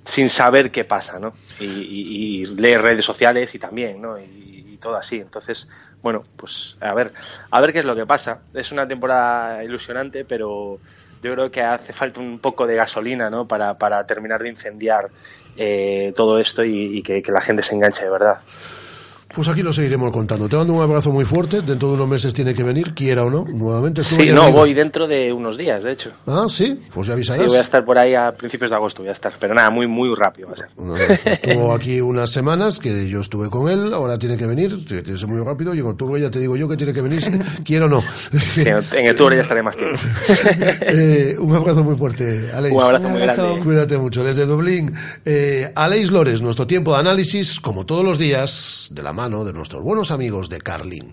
sin saber qué pasa, ¿no? Y, y, y lee redes sociales y también, ¿no? Y, todo así, entonces, bueno, pues a ver, a ver qué es lo que pasa. Es una temporada ilusionante, pero yo creo que hace falta un poco de gasolina, ¿no? Para, para terminar de incendiar eh, todo esto y, y que, que la gente se enganche de verdad. Pues aquí lo seguiremos contando. Te mando un abrazo muy fuerte. Dentro de unos meses tiene que venir, quiera o no, nuevamente. Sí, no, arriba. voy dentro de unos días, de hecho. Ah, sí, pues ya Sí, avisarás. voy a estar por ahí a principios de agosto, voy a estar. Pero nada, muy, muy rápido va a ser. No, Estuvo aquí unas semanas que yo estuve con él, ahora tiene que venir, tiene que ser muy rápido, y en octubre ya te digo yo que tiene que venir, quiero o no. Sí, en octubre ya estaré más tiempo. Eh, un abrazo muy fuerte, Aleix. Un abrazo muy grande. Cuídate mucho. Desde Dublín, eh, Aleix Lores, nuestro tiempo de análisis, como todos los días, de la mano de nuestros buenos amigos de Carlin.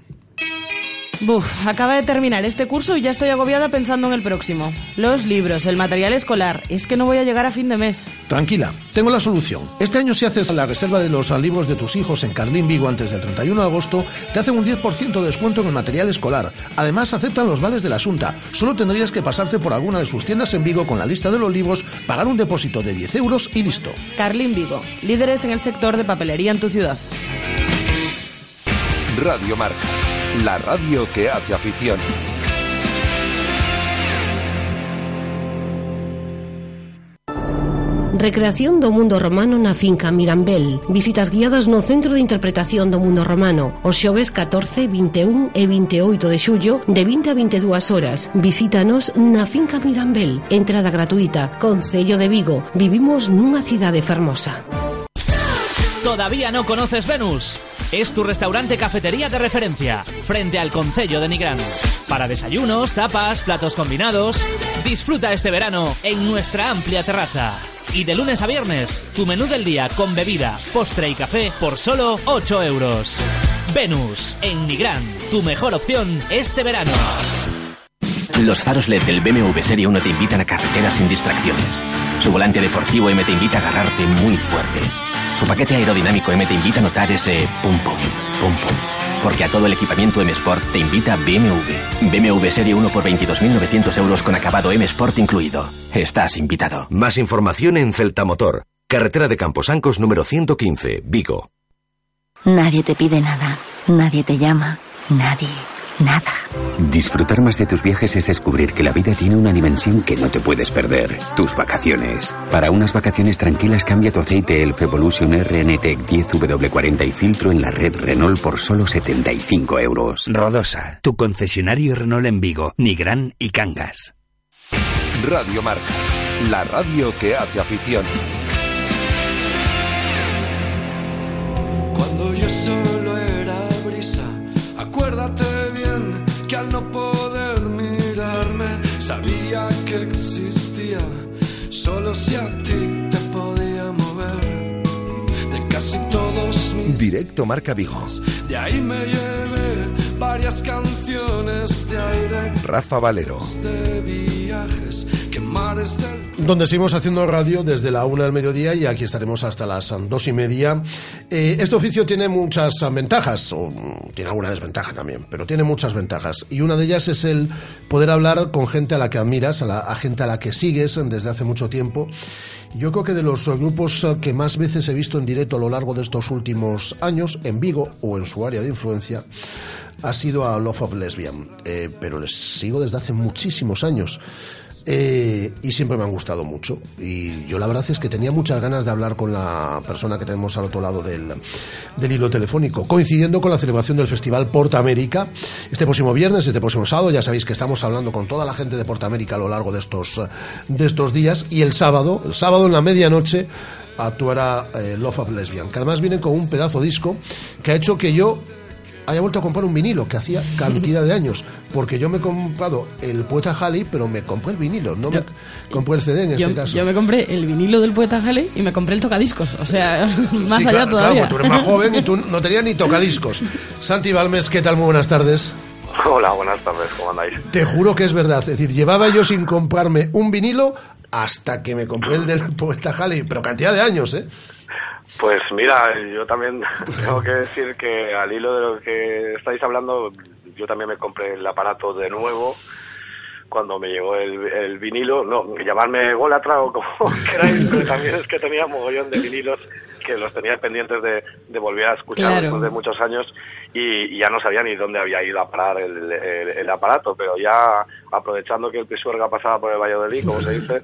Buf, acaba de terminar este curso y ya estoy agobiada pensando en el próximo. Los libros, el material escolar. Es que no voy a llegar a fin de mes. Tranquila, tengo la solución. Este año si haces la reserva de los libros de tus hijos en Carlin Vigo antes del 31 de agosto, te hacen un 10% de descuento en el material escolar. Además, aceptan los vales de la Asunta. Solo tendrías que pasarte por alguna de sus tiendas en Vigo con la lista de los libros, pagar un depósito de 10 euros y listo. Carlin Vigo, líderes en el sector de papelería en tu ciudad. Radio Marca, la radio que hace afición. Recreación do mundo romano na finca Mirambel. Visitas guiadas no Centro de Interpretación do Mundo Romano. Os xoves 14, 21 e 28 de xullo de 20 a 22 horas. Visítanos na finca Mirambel. Entrada gratuita. Concello de Vigo. Vivimos nunha cidade fermosa. ¿Todavía no conoces Venus? Es tu restaurante cafetería de referencia, frente al Concello de Nigrán. Para desayunos, tapas, platos combinados. Disfruta este verano en nuestra amplia terraza. Y de lunes a viernes, tu menú del día con bebida, postre y café por solo 8 euros. Venus, en Nigrán, tu mejor opción este verano. Los faros LED del BMW Serie 1 te invitan a carreteras sin distracciones. Su volante deportivo M te invita a agarrarte muy fuerte. Su paquete aerodinámico M te invita a notar ese pum pum, pum pum. Porque a todo el equipamiento M Sport te invita BMW. BMW Serie 1 por 22.900 euros con acabado M Sport incluido. Estás invitado. Más información en Celta Motor. Carretera de Camposancos número 115, Vigo. Nadie te pide nada. Nadie te llama. Nadie. Nada. Disfrutar más de tus viajes es descubrir que la vida tiene una dimensión que no te puedes perder. Tus vacaciones. Para unas vacaciones tranquilas cambia tu aceite Elf Evolution RNTEC 10W40 y filtro en la red Renault por solo 75 euros. Rodosa, tu concesionario Renault en Vigo, Nigrán y Cangas. Radio Marca, la radio que hace afición. Cuando yo solo era brisa, acuérdate no poder mirarme sabía que existía, solo si a ti te podía mover. De casi todos mis Directo Marca Vigo. de ahí me llevé varias canciones de aire, Rafa Valero. de viajes, donde seguimos haciendo radio desde la una del mediodía y aquí estaremos hasta las dos y media. Eh, este oficio tiene muchas ventajas, o mm, tiene alguna desventaja también, pero tiene muchas ventajas. Y una de ellas es el poder hablar con gente a la que admiras, a, la, a gente a la que sigues desde hace mucho tiempo. Yo creo que de los grupos que más veces he visto en directo a lo largo de estos últimos años, en Vigo o en su área de influencia, ha sido a Love of Lesbian. Eh, pero les sigo desde hace muchísimos años. Eh, y siempre me han gustado mucho. Y yo la verdad es que tenía muchas ganas de hablar con la persona que tenemos al otro lado del, del hilo telefónico, coincidiendo con la celebración del Festival Porta América. Este próximo viernes, este próximo sábado, ya sabéis que estamos hablando con toda la gente de Porta América a lo largo de estos, de estos días. Y el sábado, el sábado en la medianoche, actuará eh, Love of Lesbian, que además viene con un pedazo disco que ha hecho que yo haya vuelto a comprar un vinilo que hacía cantidad de años. Porque yo me he comprado el Poeta Halley, pero me compré el vinilo, no me compré el CD en Yo, este caso. yo me compré el vinilo del poeta Halley y me compré el tocadiscos. O sea, más Sí, allá claro, todavía. Claro, tú eres más joven y tú no tenías ni tocadiscos. Santi Balmes, ¿qué tal? Muy buenas tardes. Hola, buenas tardes, ¿cómo andáis? Te juro que es verdad. Es decir, llevaba yo sin comprarme un vinilo hasta que me compré el del Poeta Halley, pero cantidad de años, ¿eh? Pues mira, yo también tengo que decir que al hilo de lo que estáis hablando, yo también me compré el aparato de nuevo cuando me llegó el, el vinilo, no, llamarme golatra o como queráis, pero también es que tenía mogollón de vinilos que los tenía pendientes de, de volver a escuchar Claro. después de muchos años y, y ya no sabía ni dónde había ido a parar el, el- el aparato, pero ya aprovechando que el Pisuerga pasaba por el Valladolid, como se dice,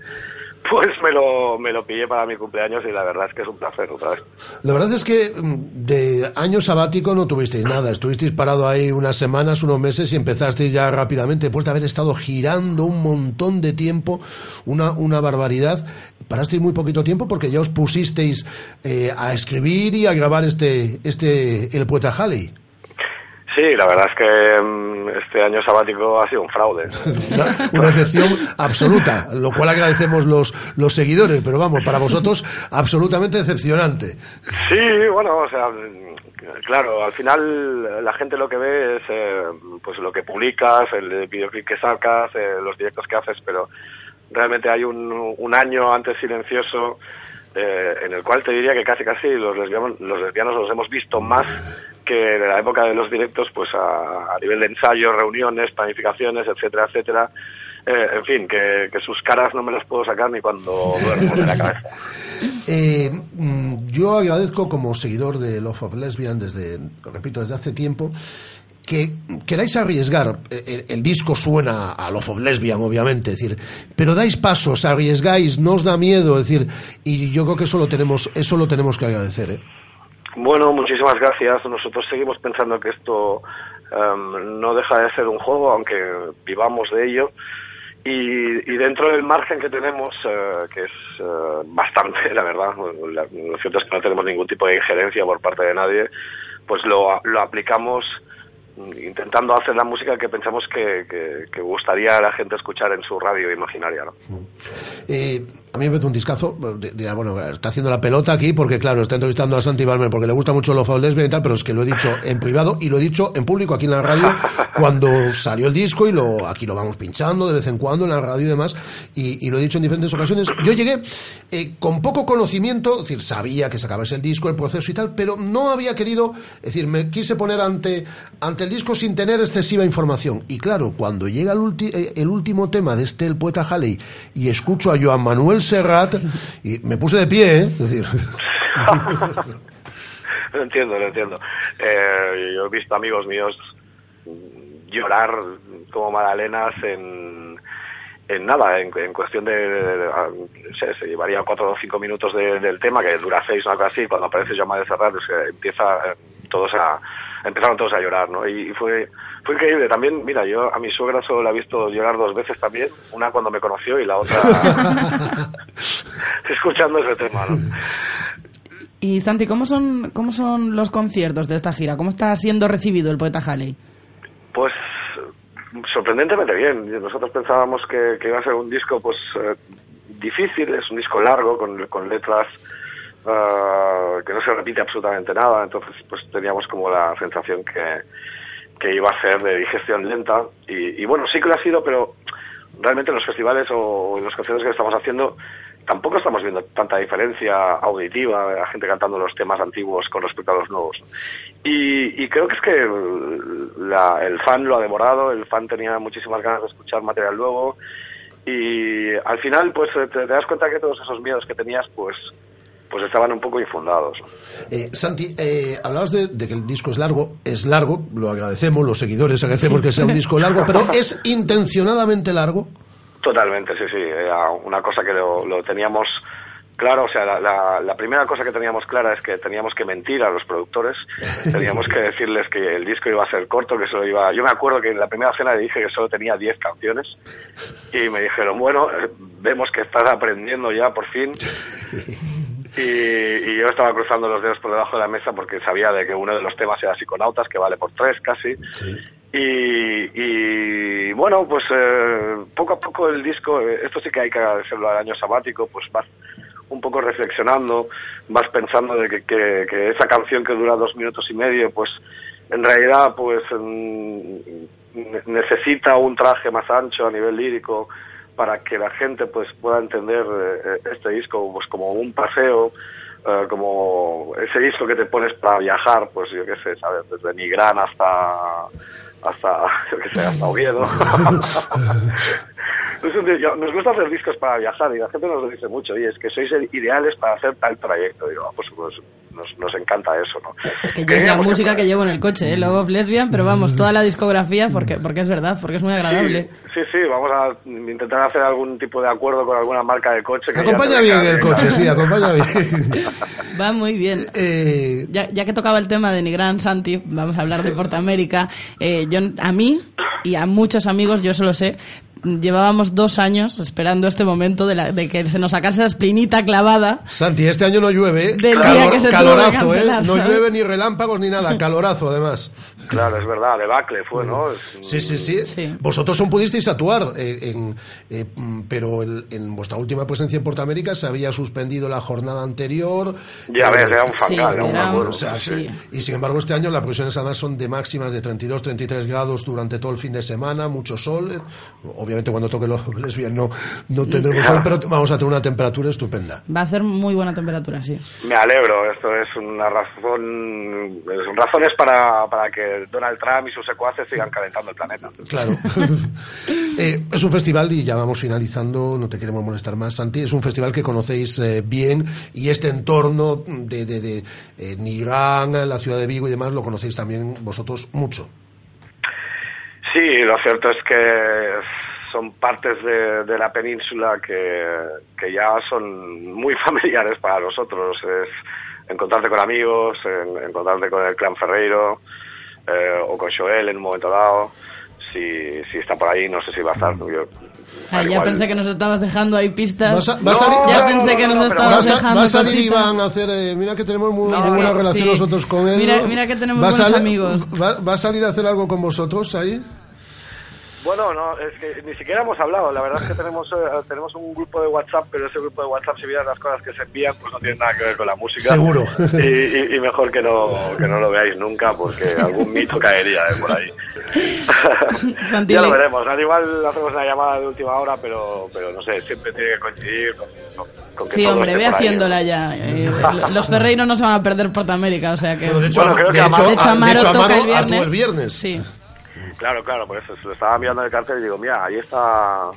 pues me lo, me lo pillé para mi cumpleaños y la verdad es que es un placer otra vez. La verdad es que mm, de año sabático no tuvisteis nada. Estuvisteis parado ahí unas semanas, unos meses y empezasteis ya rápidamente, después de haber estado girando un montón de tiempo, una, una barbaridad. Parasteis muy poquito tiempo porque ya os pusisteis eh, a escribir y a grabar este, este El Poeta Halley. Sí, la verdad es que mm, este año sabático ha sido un fraude. Una, una excepción absoluta, lo cual agradecemos los, los seguidores, pero vamos, para vosotros absolutamente decepcionante. Sí, bueno, o sea, claro, al final la gente lo que ve es eh, pues lo que publicas, el videoclip que sacas, eh, los directos que haces, pero realmente hay un, un año antes silencioso eh, en el cual te diría que casi casi los lesbianos, los lesbianos los hemos visto más que en la época de los directos, pues a, a nivel de ensayos, reuniones, planificaciones, etcétera, etcétera. Eh, en fin, que, sus caras no me las puedo sacar ni cuando duermo de la cabeza. Eh, mm, yo agradezco como seguidor de Love of Lesbian desde, repito, desde hace tiempo, que queráis arriesgar, eh, el, disco suena a Love of Lesbian, obviamente, es decir, pero dais pasos, arriesgáis, no os da miedo, decir, y yo creo que eso lo tenemos, eso lo tenemos que agradecer, ¿eh? Bueno, muchísimas gracias. Nosotros seguimos pensando que esto em, no deja de ser un juego, aunque vivamos de ello. Y, y dentro del margen que tenemos, eh, que es eh, bastante, la verdad, lo cierto es que no tenemos ningún tipo de injerencia por parte de nadie, pues lo, lo aplicamos mm, intentando hacer la música que pensamos que, que, que gustaría a la gente escuchar en su radio imaginaria. ¿no? Eh, a mí me parece un discazo. de- de- bueno, está haciendo la pelota aquí porque, claro, está entrevistando a Santi Balmer porque le gusta mucho lo lesbian y tal, pero es que lo he dicho en privado y lo he dicho en público aquí en la radio cuando salió el disco y lo aquí lo vamos pinchando de vez en cuando en la radio y demás. Y, y lo he dicho en diferentes ocasiones. Yo llegué eh, con poco conocimiento, es decir, sabía que sacabas el disco, el proceso y tal, pero no había querido, es decir, me quise poner ante, ante el disco sin tener excesiva información. Y claro, cuando llega el, ulti- eh, el último tema de este, el poeta Halley, y escucho a Joan Manuel Serrat, y me puse de pie, ¿eh? Es decir, Lo entiendo, lo entiendo. Eh, yo he visto amigos míos llorar como magdalenas en, en nada, en, cuestión de, se, llevaría cuatro o cinco minutos de- del tema, que dura seis o algo así, cuando aparece Llama de Serrat, pues, eh, empieza eh, todos a, empezaron todos a llorar, ¿no? Y, y fue, fue increíble. También, mira, yo a mi suegra solo la he visto llorar dos veces también, una cuando me conoció y la otra escuchando ese tema, ¿no? Y Santi, ¿cómo son, ¿cómo son los conciertos de esta gira? ¿Cómo está siendo recibido el poeta Halley? Pues sorprendentemente bien. Nosotros pensábamos que, que iba a ser un disco pues eh, difícil, es un disco largo con, con letras ah, que no se repite absolutamente nada, entonces pues teníamos como la sensación que, que iba a ser de digestión lenta y, y bueno, sí que lo ha sido, pero realmente en los festivales o en los conciertos que estamos haciendo tampoco estamos viendo tanta diferencia auditiva, la gente cantando los temas antiguos con respecto a los nuevos. Y, y creo que es que la- el fan lo ha devorado, el fan tenía muchísimas ganas de escuchar material nuevo y al final pues te, te das cuenta que todos esos miedos que tenías pues pues estaban un poco infundados. Eh, Santi, eh, hablabas de, de que el disco es largo, es largo, lo agradecemos, los seguidores agradecemos que sea un disco largo, pero ¿es intencionadamente largo? Totalmente, sí, sí. Era una cosa que lo, lo teníamos claro. O sea, la, la- la primera cosa que teníamos clara es que teníamos que mentir a los productores. Teníamos que decirles que el disco iba a ser corto, que solo iba. Yo me acuerdo que en la primera cena le dije que solo tenía 10 canciones. Y me dijeron, bueno, vemos que estás aprendiendo ya por fin. Y, y yo estaba cruzando los dedos por debajo de la mesa porque sabía de que uno de los temas era Psiconautas, que vale por tres casi. Y, y, bueno, pues eh, poco a poco el disco, eh, esto sí que hay que agradecerlo al año sabático, pues vas un poco reflexionando, vas pensando de que, que, que esa canción que dura dos minutos y medio, pues en realidad pues mm, ne- necesita un traje más ancho a nivel lírico para que la gente pues pueda entender eh, este disco pues como un paseo eh, como ese disco que te pones para viajar pues yo qué sé sabes desde Nigrán hasta hasta yo qué sé hasta Oviedo. Nos gusta hacer discos para viajar y la gente nos lo dice mucho y es que sois ideales para hacer tal trayecto digo ah, pues, pues nos, nos encanta eso no Es que yo es la música que llevo en el coche, ¿eh? Love of Lesbian, pero vamos, toda la discografía, porque, porque es verdad, porque es muy agradable. Sí, sí, vamos a intentar hacer algún tipo de acuerdo con alguna marca de coche. Que Acompaña bien el coche, sí, acompaña bien. Va muy bien. Eh, Ya, ya que tocaba el tema de Nigran Santi, vamos a hablar de Portamérica. Eh, yo, a mí y a muchos amigos, yo solo sé, llevábamos dos años esperando este momento de, la- de que se nos sacase la espinita clavada. Santi, este año no llueve, ¿eh? Del día que se tuvo que calorazo, ¿eh? cancelar, No ¿sabes? llueve ni relámpagos ni nada, calorazo además. Claro, es verdad, debacle fue, ¿no? Es- Sí, sí, sí. Vosotros aún pudisteis actuar, eh, en, eh, pero el- en vuestra última presencia en Portamérica se había suspendido la jornada anterior. Ya Eh, ves, era un fangal, sí, era un era o sea, sí. Y sin embargo, este año las previsiones además son de máximas de 32, 33 grados durante todo el fin de semana, mucho sol. eh, Obviamente cuando toque los lesbian no, no tendremos sol, pero vamos a tener una temperatura estupenda. Va a hacer muy buena temperatura, sí. Me alegro, esto es una razón, son razones para, para que Donald Trump y sus secuaces sigan calentando el planeta. Claro. Eh, es un festival, y ya vamos finalizando, no te queremos molestar más, Santi, es un festival que conocéis eh, bien y este entorno de, de, de eh, Nigrán, la ciudad de Vigo y demás lo conocéis también vosotros mucho. Sí, lo cierto es que son partes de, de la península que, que, ya son muy familiares para nosotros. Es encontrarte con amigos, en, encontrarte con el clan Ferreiro eh, o con Joel en un momento dado. Si, si está por ahí, no sé si va a estar. Yo, Ah, ya pensé que nos estabas dejando ahí pistas. Vas a- vas a salir- ya no, pensé que no, nos estabas Vas a, dejando vas a salir cositas. Iván a hacer. eh, mira que tenemos muy, buena relación sí. nosotros con él. Mira- mira que tenemos ¿Va buenos amigos. Va, va a salir a hacer algo con vosotros ahí? Bueno, no, es que ni siquiera hemos hablado. La verdad es que tenemos eh, tenemos un grupo de WhatsApp, pero ese grupo de WhatsApp, si vieras las cosas que se envían, pues no tiene nada que ver con la música. Seguro. Y, y- y mejor que no, que no lo veáis nunca, porque algún mito caería eh, por ahí. Santi, ya lo veremos. Al igual hacemos una llamada de última hora, pero, pero no sé, siempre tiene que coincidir con, con- con que Sí, hombre, ve ahí, haciéndola ya. Eh, los Ferreiros no se van a perder Portamérica, o sea que... Bueno, de hecho, Bueno, creo que de Amaro- hecho, de hecho, Amaro toca Amaro el viernes. el viernes. Sí. Claro, claro, por eso se lo estaba en el cartel y digo, mira, ahí está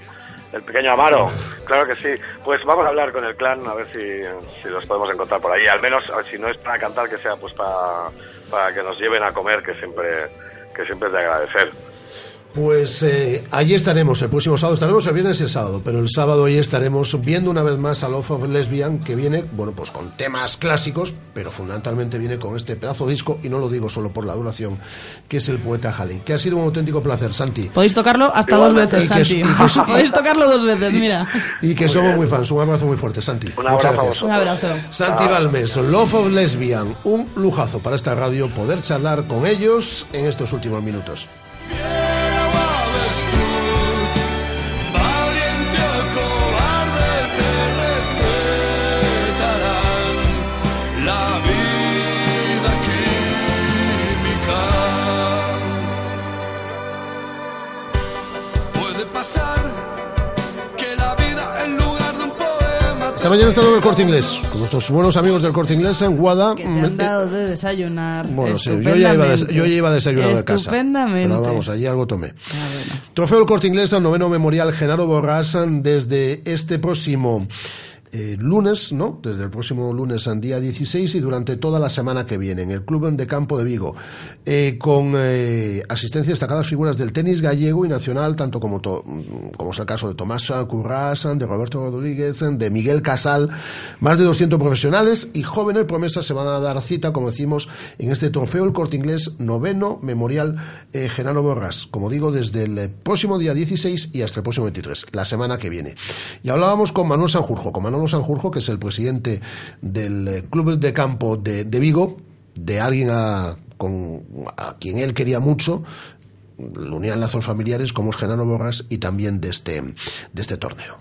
el pequeño Amaro. Claro que sí. Pues vamos a hablar con el clan a ver si, si los podemos encontrar por ahí. Al menos, si no es para cantar, que sea pues para, para que nos lleven a comer, que siempre, que siempre es de agradecer. Pues eh, allí estaremos, el próximo sábado estaremos el viernes y el sábado, pero el sábado ahí estaremos viendo una vez más a Love of Lesbian, que viene, bueno, pues con temas clásicos, pero fundamentalmente viene con este pedazo de disco, y no lo digo solo por la duración, que es el poeta Halley, que ha sido un auténtico placer, Santi. Podéis tocarlo hasta dos veces, Santi. Podéis tocarlo dos veces, mira. Y que somos muy fans, un abrazo muy fuerte, Santi. Un Muchas abrazo a gracias. Un abrazo. Santi Balmes, Love of Lesbian, un lujazo para esta radio poder charlar con ellos en estos últimos minutos. Mañana he estado en el Corte Inglés, con nuestros buenos amigos del Corte Inglés en Guada. Que te han dado de desayunar. Bueno, sí, yo ya iba, des- yo ya iba desayunado de casa. Estupendamente. Pero vamos, allí algo tomé. Ah, bueno. Trofeo del Corte Inglés al noveno memorial Genaro Borrás desde este próximo eh, lunes, ¿no? Desde el próximo lunes al día 16 y durante toda la semana que viene en el Club de Campo de Vigo, eh, con eh, asistencia de destacadas figuras del tenis gallego y nacional, tanto como, to- como es el caso de Tomás Currás, de Roberto Rodríguez, de Miguel Casal, más de 200 profesionales y jóvenes promesas se van a dar cita, como decimos, en este trofeo el Corte Inglés noveno memorial eh, Genaro Borras, como digo, desde el próximo día 16 y hasta el próximo 23, la semana que viene. Y hablábamos con Manuel Sanjurjo, con Manolo Sanjurjo, que es el presidente del eh, Club de Campo de, de Vigo, de alguien a, con, a quien él quería mucho, lo unían lazos familiares como es Genaro Borras y también de este, de este torneo.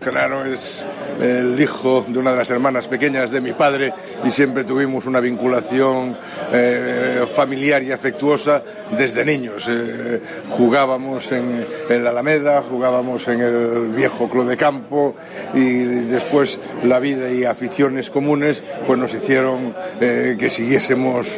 Genaro es el hijo de una de las hermanas pequeñas de mi padre y siempre tuvimos una vinculación eh, familiar y afectuosa desde niños. Eh, jugábamos en, la Alameda, jugábamos en el viejo club de campo y después la vida y aficiones comunes pues nos hicieron eh, que siguiésemos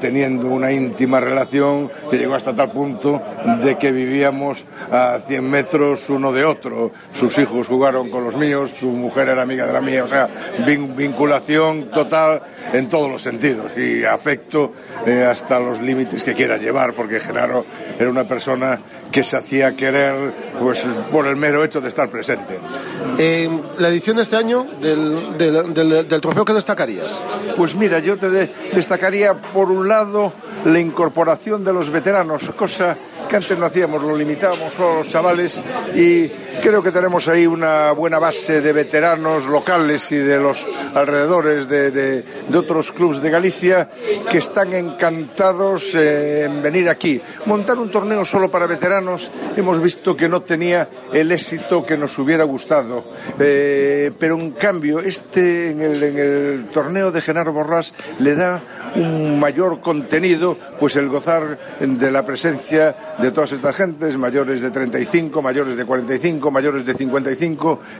teniendo una íntima relación que llegó hasta tal punto de que vivíamos a 100 metros uno de otro. Sus hijos jugaron con los míos, su mujer era amiga de la mía, o sea, vin- vinculación total en todos los sentidos y afecto eh, hasta los límites que quieras llevar, porque Genaro era una persona que se hacía querer pues por el mero hecho de estar presente. la edición de este año del, del, del- del trofeo que destacarías? Pues mira, yo te de- destacaría por un lado la incorporación de los veteranos, cosa que antes no hacíamos, lo limitábamos solo a los chavales y creo que tenemos ahí una buena base de veteranos locales y de los alrededores de, otros clubes de Galicia que están encantados eh, en venir aquí. Montar un torneo solo para veteranos hemos visto que no tenía el éxito que nos hubiera gustado, Eh, pero en cambio este en el, en el torneo de Genaro Borrás le da un mayor contenido, pues el gozar de la presencia de todas estas gentes, mayores de 35, mayores de 45, mayores de 55,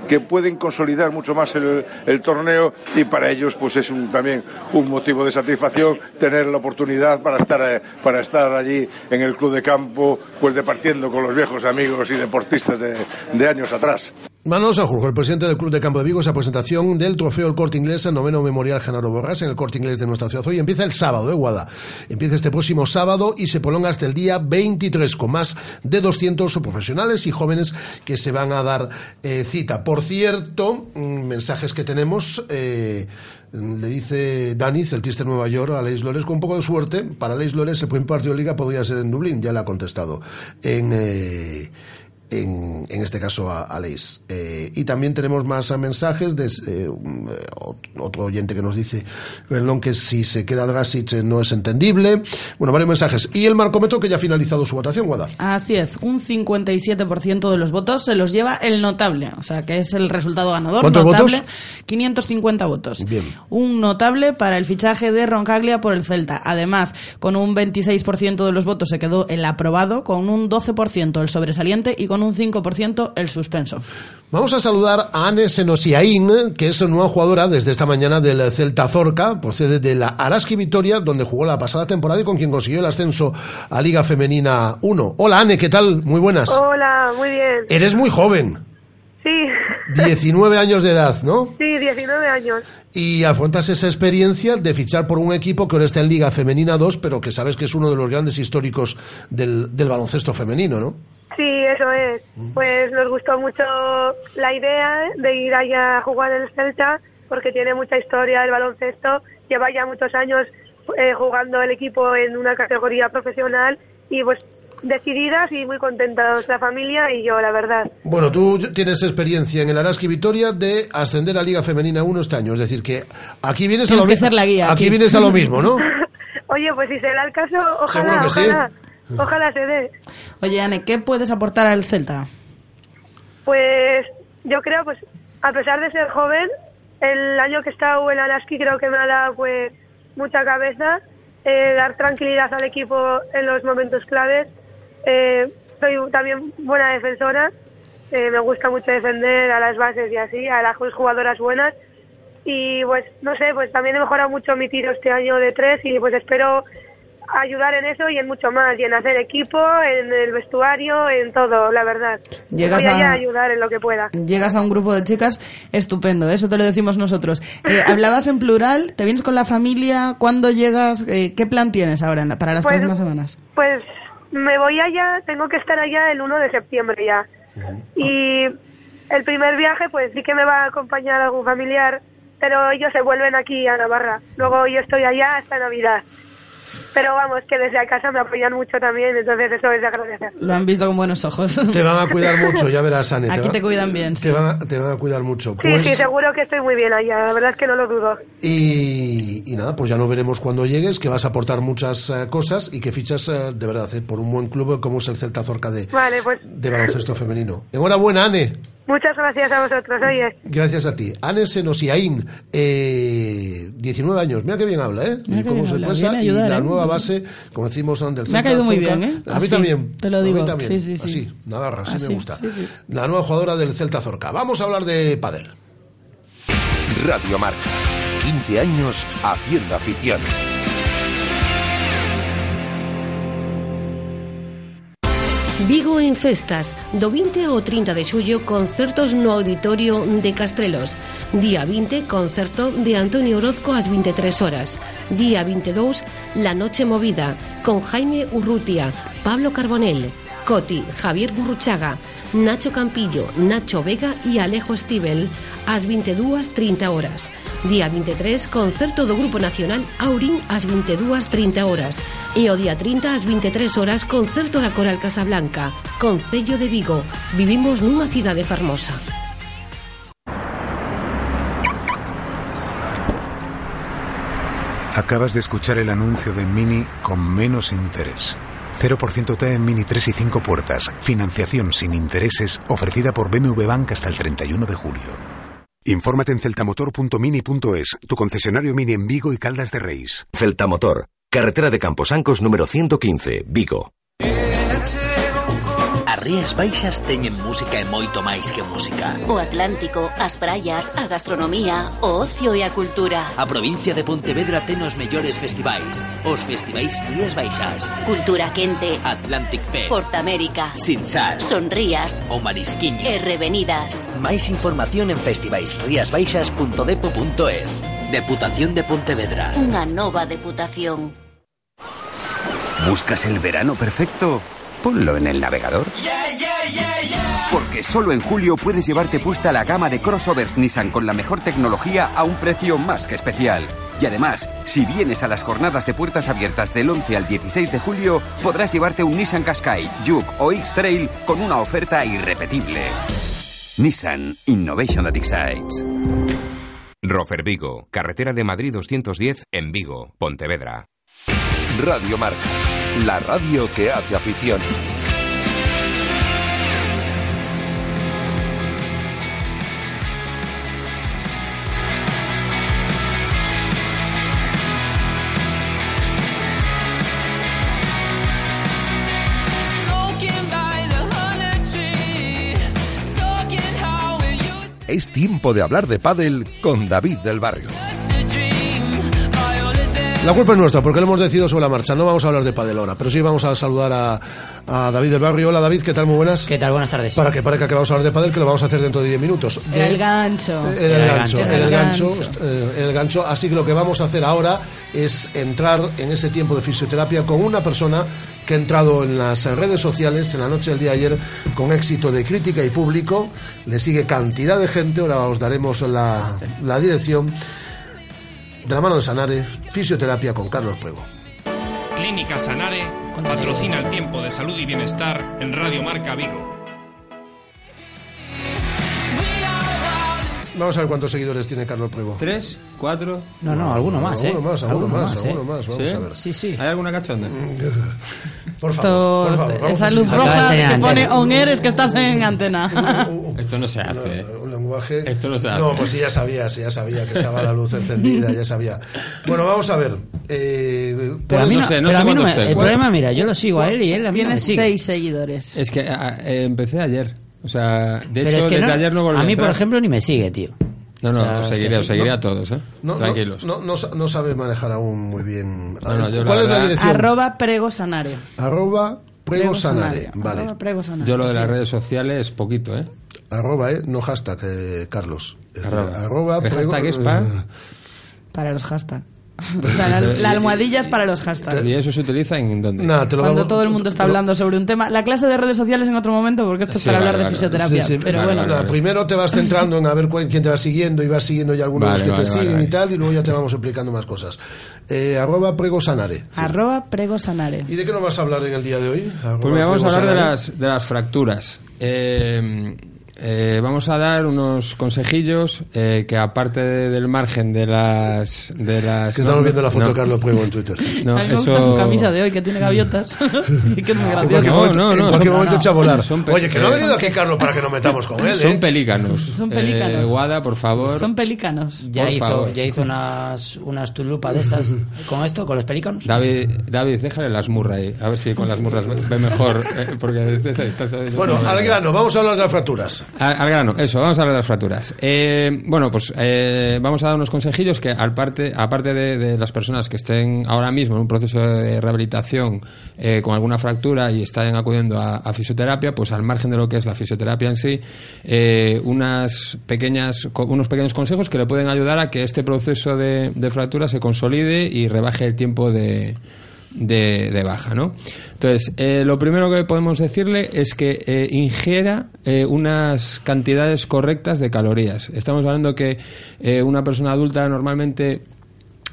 que pueden consolidar mucho más el, torneo y para ellos pues es también un motivo de satisfacción tener la oportunidad para estar, eh, para estar allí en el club de campo, pues departiendo con los viejos amigos y deportistas de, de años atrás. Manuel Sanjurjo, el presidente del Club de Campo de Vigo, esa presentación del trofeo El Corte Inglés, el noveno memorial Genaro Borrás en el Corte Inglés de nuestra ciudad. Hoy empieza el sábado, ¿eh, Guada? Empieza este próximo sábado y se prolonga hasta el día 23 con más de 200 profesionales y jóvenes que se van a dar eh, cita. Por cierto, mm, mensajes que tenemos. Eh, le dice Dani, celtista de Nueva York, a Leis Lores, con un poco de suerte, para Leis Lores el primer partido de liga podría ser en Dublín, ya le ha contestado. En, eh, en, en este caso a, a Leis. Eh, y también tenemos más mensajes de eh, eh, otro oyente que nos dice que si se queda eh, no es entendible. Bueno, varios mensajes. Y el marcómetro que ya ha finalizado su votación, Guada. Así es, un 57% de los votos se los lleva el notable, o sea que es el resultado ganador. ¿Cuántos notable, votos? 550 votos. Bien. Un notable para el fichaje de Roncaglia por el Celta. Además, con un 26% de los votos se quedó el aprobado, con un 12% el sobresaliente y con un 5% el suspenso. Vamos a saludar a Anne Senosiaín, que es nueva jugadora desde esta mañana del Celta Zorca, procede de la Araski Vitoria, donde jugó la pasada temporada y con quien consiguió el ascenso a Liga Femenina 1. Hola Anne, ¿qué tal? Muy buenas. Hola, muy bien. Eres muy joven, Sí, 19 años de edad, ¿no? sí, 19 años. Y afrontas esa experiencia de fichar por un equipo que ahora está en Liga Femenina 2, pero que sabes que es uno de los grandes históricos del, del baloncesto femenino, ¿no? Sí, eso es. Pues nos gustó mucho la idea de ir allá a jugar en el Celta, porque tiene mucha historia el baloncesto. Lleva ya muchos años eh, jugando el equipo en una categoría profesional y pues decididas y muy contentos la familia y yo, la verdad. Bueno, tú tienes experiencia en el Araski Vitoria de ascender a Liga Femenina 1 este año, es decir, que aquí vienes a Tienes lo que mismo. ser la guía Aquí aquí. vienes a lo mismo, ¿no? Oye, pues si se da el caso, Seguro ojalá, que sí. Ojalá, se dé. Oye, Anne, ¿qué puedes aportar al Celta? Pues yo creo, pues a pesar de ser joven, el año que he estado en Alaski creo que me ha dado pues mucha cabeza, eh, dar tranquilidad al equipo en los momentos claves. Eh, soy también buena defensora, eh, me gusta mucho defender a las bases y así, a las jugadoras buenas. Y pues no sé, pues también he mejorado mucho mi tiro este año de tres y pues espero ayudar en eso y en mucho más, y en hacer equipo, en el vestuario, en todo, la verdad. Llegas Voy a- ayudar en lo que pueda. Llegas a un grupo de chicas estupendo, eso te lo decimos nosotros. Eh, hablabas en plural, ¿te vienes con la familia? ¿Cuándo llegas? Eh, ¿Qué plan tienes ahora para las Pues- próximas semanas? Pues me voy allá, tengo que estar allá el 1 de septiembre ya. Y el primer viaje, pues sí que me va a acompañar algún familiar, pero ellos se vuelven aquí a Navarra. Luego yo estoy allá hasta Navidad. Pero vamos, que desde casa me apoyan mucho también, entonces eso es de agradecer. Lo han visto con buenos ojos. Te van a cuidar mucho, ya verás, Anne. Aquí va- te cuidan bien. Te van, a, te van a cuidar mucho. Sí, Pues- sí, seguro que estoy muy bien allá, la verdad es que no lo dudo. Y, y nada, pues ya no veremos cuando llegues, que vas a aportar muchas eh, cosas y que fichas eh, de verdad eh, por un buen club como es el Celta Zorca de, Vale, pues de baloncesto femenino. Enhorabuena, Anne. Muchas gracias a vosotros, oye. Gracias a ti. Anne Senosiaín, eh, 19 años. Mira qué bien habla, ¿eh? Mira Y cómo se la ¿eh? nueva base, como decimos, del Me ha Celta caído muy Zorca. bien, ¿eh? A mí Así, también. te lo A mí digo. también. Sí, sí, sí. Así, Navarra, así, Así, me gusta. sí, sí. La nueva jugadora del Celta Zorca. Vamos a hablar de Padel. Radio Marca. 15 años haciendo afición. Vigo en festas, do 20 ao 30 de xullo concertos no Auditorio de Castrelos. Día 20, concerto de Antonio Orozco ás 23 horas. Día 22, La Noche Movida, con Jaime Urrutia, Pablo Carbonell, Coti, Javier Gurruchaga, Nacho Campillo, Nacho Vega e Alejo Stivel ás 22.30 horas. Día 23, concerto do Grupo Nacional Aurín ás 22.30 horas. E o día 30 ás 23 horas, concerto da Coral Casablanca, Concello de Vigo. Vivimos nunha cidade fermosa. Acabas de escuchar el anuncio de Mini con menos interés. 0% T en Mini 3 y 5 puertas. Financiación sin intereses ofrecida por BMW Bank hasta el 31 de julio. Infórmate en celtamotor.mini.es, tu concesionario Mini en Vigo y Caldas de Reis. Celta Motor, carretera de Camposancos número 115, Vigo. Rías Baixas teñen música e moito máis que música. O Atlántico, as praias, a gastronomía, o ocio e a cultura. A provincia de Pontevedra ten os mellores festivais. Os festivais Rías Baixas. Cultura quente. Atlantic Fest. Portamérica. Sinsas. Sonrías. O Marisquiño. E revenidas. Máis información en festivaisriasbaixas.depo.es. Deputación de Pontevedra. Unha nova deputación. ¿Buscas el verano perfecto? Ponlo en el navegador. Porque solo en julio puedes llevarte puesta la gama de crossovers Nissan con la mejor tecnología a un precio más que especial. Y además, si vienes a las jornadas de puertas abiertas del 11 al 16 de julio, podrás llevarte un Nissan Qashqai, Juke o X-Trail con una oferta irrepetible. Nissan Innovation that excites. Rofer Vigo, carretera de Madrid 210 en Vigo, Pontevedra. Radio Marca, la radio que hace afición. Es tiempo de hablar de pádel con David del Barrio. La culpa es nuestra, porque lo hemos decidido sobre la marcha. No vamos a hablar de pádel ahora, pero sí vamos a saludar a, a David del Barrio. Hola David, ¿qué tal? Muy buenas. ¿Qué tal? Buenas tardes. Para que parezca que vamos a hablar de pádel, que lo vamos a hacer dentro de 10 minutos. Era el gancho. En el, gancho, en el gancho, eh, el gancho. Así que lo que vamos a hacer ahora es entrar en ese tiempo de fisioterapia con una persona que ha entrado en las redes sociales en la noche del día de ayer con éxito de crítica y público. Le sigue cantidad de gente, ahora os daremos la, la dirección. De la mano de Sanare, fisioterapia con Carlos Puego. Clínica Sanare patrocina el tiempo de salud y bienestar en Radio Marca Vigo. Vamos a ver cuántos seguidores tiene Carlos Puego. ¿Tres? ¿Cuatro? No, no, alguno más, ¿eh? Alguno más, alguno, más, ¿eh? alguno más. Vamos ¿Sí? a ver. Sí, sí. ¿Hay alguna cachonda? Por favor, por favor. vamos Esa a luz roja que pone on air es que estás en antena. Esto no se hace. Un lenguaje. Esto no se hace. No, pues sí, ya sabía, sí, ya sabía que estaba la luz encendida, ya sabía. Bueno, vamos a ver. Eh, Pero a mí no, No sé, no pero sé a mí no cuántos me- el problema, mira, yo lo sigo a él y él a mí sigue. seis seguidores. Es que a- eh, empecé ayer. O sea, de Pero hecho, es que desde no- ayer no volví a mí, por ejemplo, ni me sigue, tío. No, no, O sea, os seguiré, os seguiré No. a todos, ¿eh? no, no, Tranquilos. no, no, sa- no sabe manejar aún muy bien. No, no, yo la ¿Cuál es la dirección? Arroba prego sanare. Arroba Prego Sanare. Vale. Arroba prego sanare. Yo lo de las redes sociales, poquito, ¿eh? Arroba, ¿eh? No hashtag, eh, Carlos. Arroba. arroba ¿El Prego- hashtag es pa? Para los hashtags. O sea, la, la almohadilla es para los hashtags. ¿Y eso se utiliza en dónde? Nada, te lo Cuando vamos- todo el mundo está hablando sobre un tema. La clase de redes sociales en otro momento, porque esto es Sí, para vale, hablar de vale. fisioterapia. Sí, sí, pero vale, bueno, primero te vas centrando en a ver cuál- quién te va siguiendo y vas siguiendo ya algunos de que vale, te vale, siguen vale. y tal, y luego ya te vamos explicando más cosas. Eh, arroba Prego Sanare. arroba prego sanare. ¿Y de qué nos vas a hablar en el día de hoy? Arroba Pues mira, vamos a hablar de las, de las fracturas. Eh, eh, vamos a dar unos consejillos que aparte de- del margen de las... De las Que estamos no, viendo la foto no. de Carlos Puego en Twitter. No, a mí me eso- gusta su camisa de hoy, que tiene gaviotas. que es muy En gracioso. cualquier No, momento, no, en cualquier son- momento no, echa a volar. Oye, que no ha eh, venido aquí Carlos para que nos metamos con él, Son ¿eh? pelícanos. Son pelícanos. Eh, Guada, por favor. Son pelícanos. Ya Por hizo, favor. ya hizo unas, unas tulupas de estas con esto, con los pelícanos. David, David, déjale las murras ahí. A ver si con las murras ve ve mejor. eh, porque desde esta distancia- Bueno, al grano, vamos a hablar de las fracturas. Al, grano, eso, vamos a hablar de las fracturas. Eh, bueno, pues eh, vamos a dar unos consejillos que, al parte, aparte de, de las personas que estén ahora mismo en un proceso de rehabilitación eh, con alguna fractura y estén acudiendo a, fisioterapia, pues al margen de lo que es la fisioterapia en sí, eh, unas pequeñas, unos pequeños consejos que le pueden ayudar a que este proceso de fractura se consolide y rebaje el tiempo de, de, de baja, ¿no? Entonces, eh, lo primero que podemos decirle es que eh, ingiera eh, unas cantidades correctas de calorías. Estamos hablando que eh, una persona adulta normalmente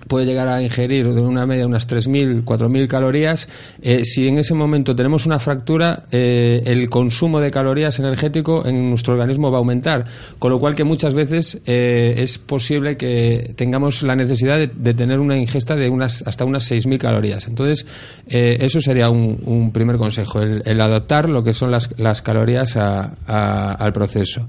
puede llegar a ingerir de una media unas 3.000, 4.000 calorías. Eh, si en ese momento tenemos una fractura, eh, el consumo de calorías energético en nuestro organismo va a aumentar, con lo cual que muchas veces eh, es posible que tengamos la necesidad de, tener una ingesta de unas hasta unas 6.000 calorías. Entonces, eh, eso sería un, un primer consejo, el, el adaptar lo que son las, las calorías a- al proceso.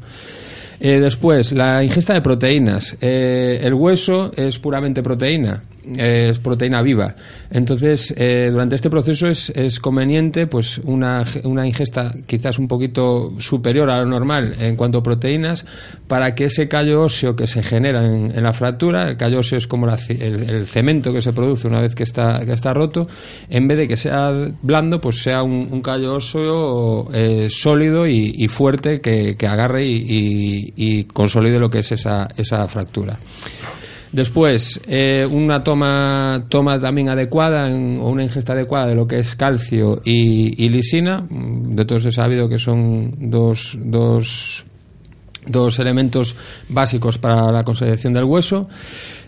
Eh, después, la ingesta de proteínas. Eh, el hueso es puramente proteína. Es proteína viva. Entonces, eh, durante este proceso es, conveniente pues una, una ingesta quizás un poquito superior a lo normal en cuanto a proteínas para que ese callo óseo que se genera en, la fractura, el callo óseo es como la el, cemento que se produce una vez que está, que está roto, en vez de que sea blando, pues sea un, callo óseo eh, sólido y, fuerte que, agarre y, y- y consolide lo que es esa, esa fractura. Después, eh, una toma, toma también adecuada o una ingesta adecuada de lo que es calcio y, y lisina. Mm, De todos he sabido que son dos, dos, dos elementos básicos para la consolidación del hueso.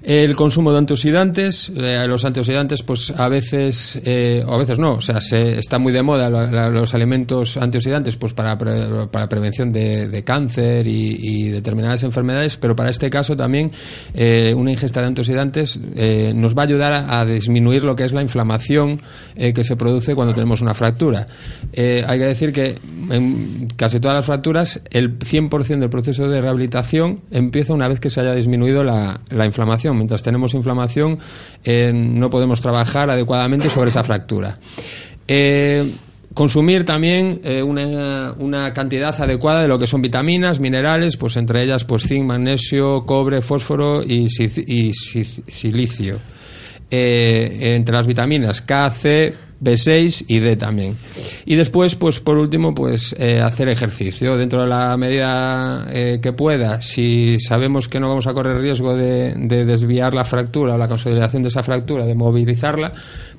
El consumo de antioxidantes, eh, los antioxidantes, pues a veces, eh, o a veces no, o sea, se, está muy de moda los alimentos antioxidantes, pues para, pre- para prevención de, de cáncer y, determinadas enfermedades, pero para este caso también eh, una ingesta de antioxidantes nos va a ayudar a, a disminuir lo que es la inflamación que se produce cuando tenemos una fractura. Hay que decir que en casi todas las fracturas el 100% del proceso de rehabilitación empieza una vez que se haya disminuido la, la inflamación. Mientras tenemos inflamación eh, no podemos trabajar adecuadamente sobre esa fractura. Eh, consumir también eh, una, una cantidad adecuada de lo que son vitaminas, minerales, pues entre ellas pues zinc, magnesio, cobre, fósforo y, si- y si- silicio. Entre las vitaminas K, C, B6 y D también. Y después, pues por último, pues eh, hacer ejercicio dentro de la medida eh, que pueda. Si sabemos que no vamos a correr riesgo de, de desviar la fractura o la consolidación de esa fractura, de movilizarla,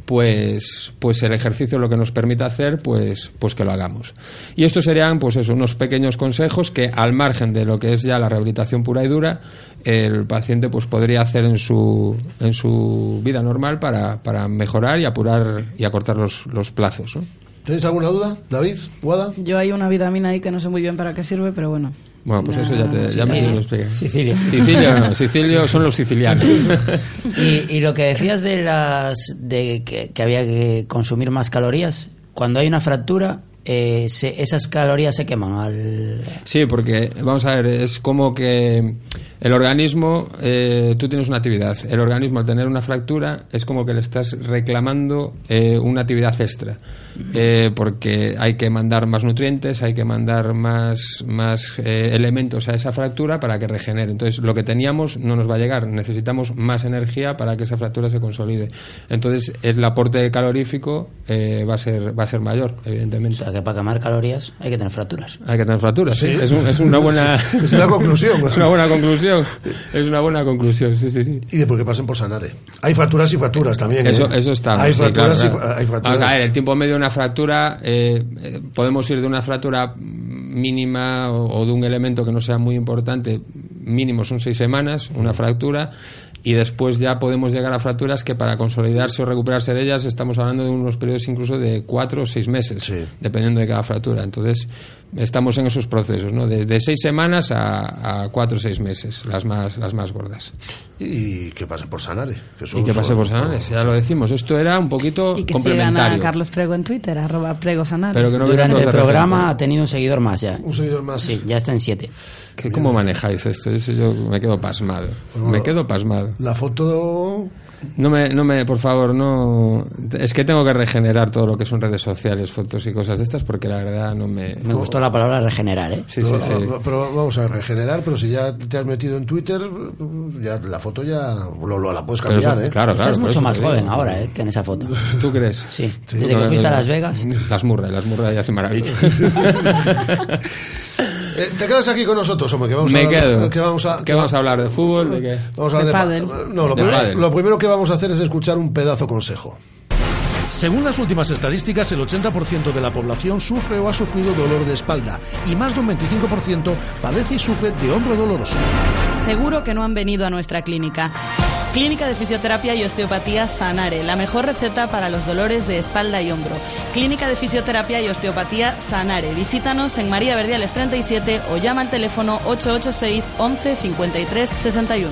pues, pues el ejercicio lo que nos permite hacer, pues, pues que lo hagamos. Y estos serían, pues eso, unos pequeños consejos que al margen de lo que es ya la rehabilitación pura y dura, el paciente pues podría hacer en su, en su vida normal para, para mejorar y apurar y acortar los, los plazos. ¿no? ¿Tenéis alguna duda, David? ¿Guada? Yo hay una vitamina ahí que no sé muy bien para qué sirve, pero bueno. Bueno, pues eso ya, te, ya me lo expliqué. Sicilia. Sicilia no, Sicilio son los sicilianos. Y, y lo que decías de las de que, que había que consumir más calorías, cuando hay una fractura, eh, se- esas calorías se queman al Sí, porque vamos a ver, es como que el organismo, eh, tú tienes una actividad, el organismo al tener una fractura es como que le estás reclamando eh, una actividad extra, eh, porque hay que mandar más nutrientes, hay que mandar más, más eh, elementos a esa fractura para que regenere. Entonces, lo que teníamos no nos va a llegar, necesitamos más energía para que esa fractura se consolide. Entonces, el aporte calorífico eh, va, a ser, va a ser mayor, evidentemente. O sea, que para quemar calorías hay que tener fracturas. Hay que tener fracturas, sí. Es, un- es una buena... Es la conclusión. es una buena conclusión. Es una buena conclusión, sí, sí, sí. Y después que pasen por Sanare. Hay fracturas y fracturas también. Eso, ¿eh? eso está. Hay sí, fracturas claro, y hay fracturas. Vamos a ver, el tiempo medio de una fractura, eh, eh, podemos ir de una fractura mínima o, o de un elemento que no sea muy importante, mínimo son seis semanas, una fractura, y después ya podemos llegar a fracturas que para consolidarse o recuperarse de ellas estamos hablando de unos periodos incluso de cuatro o seis meses, dependiendo de cada fractura. Entonces, estamos en esos procesos, ¿no? De, de seis semanas a, a cuatro o seis meses, las más, las más gordas. Y que pasen por Sanare. Que Y que es- pase por Sanares, ya lo decimos. Esto era un poquito Y que sigan a complementario. Carlos Prego en Twitter, arroba Prego Sanar. Pero que no Durante el programa repente. ha tenido un seguidor más ya. Un seguidor más. Sí, ya está en siete. ¿Qué- ¿Cómo manejáis esto? Eso yo me quedo pasmado. Me quedo pasmado. La foto. No me, no me, por favor, no. Es que tengo que regenerar todo lo que son redes sociales, fotos y cosas de estas, porque la verdad no me. Me gustó la palabra regenerar, ¿eh? Sí, sí, No, sí. pero vamos a regenerar, pero si ya te has metido en Twitter, ya la foto ya lo, lo- la puedes cambiar, eso- ¿eh? claro, Estás por mucho más digo. joven ahora, ¿eh? Que en esa foto. ¿Tú crees? Sí. Sí. Desde No, que fuiste no, a. Las Vegas. Las Murray, las Murray hace maravillas. Eh, te quedas aquí con nosotros, hombre, que vamos Me a hablar, quedo. que vamos a, ¿Qué vamos a hablar? ¿De fútbol? ¿De qué? Vamos a hablar De de, pádel. pa- No, lo, De primero, pádel. lo primero que vamos a hacer es escuchar un pedazo consejo. Según las últimas estadísticas, el 80% de la población sufre o ha sufrido dolor de espalda y más de un 25% padece y sufre de hombro doloroso. Seguro que no han venido a nuestra clínica. Clínica de Fisioterapia y Osteopatía Sanare, la mejor receta para los dolores de espalda y hombro. Clínica de Fisioterapia y Osteopatía Sanare. Visítanos en María Verdiales 37 o llama al teléfono 886 11 53 61.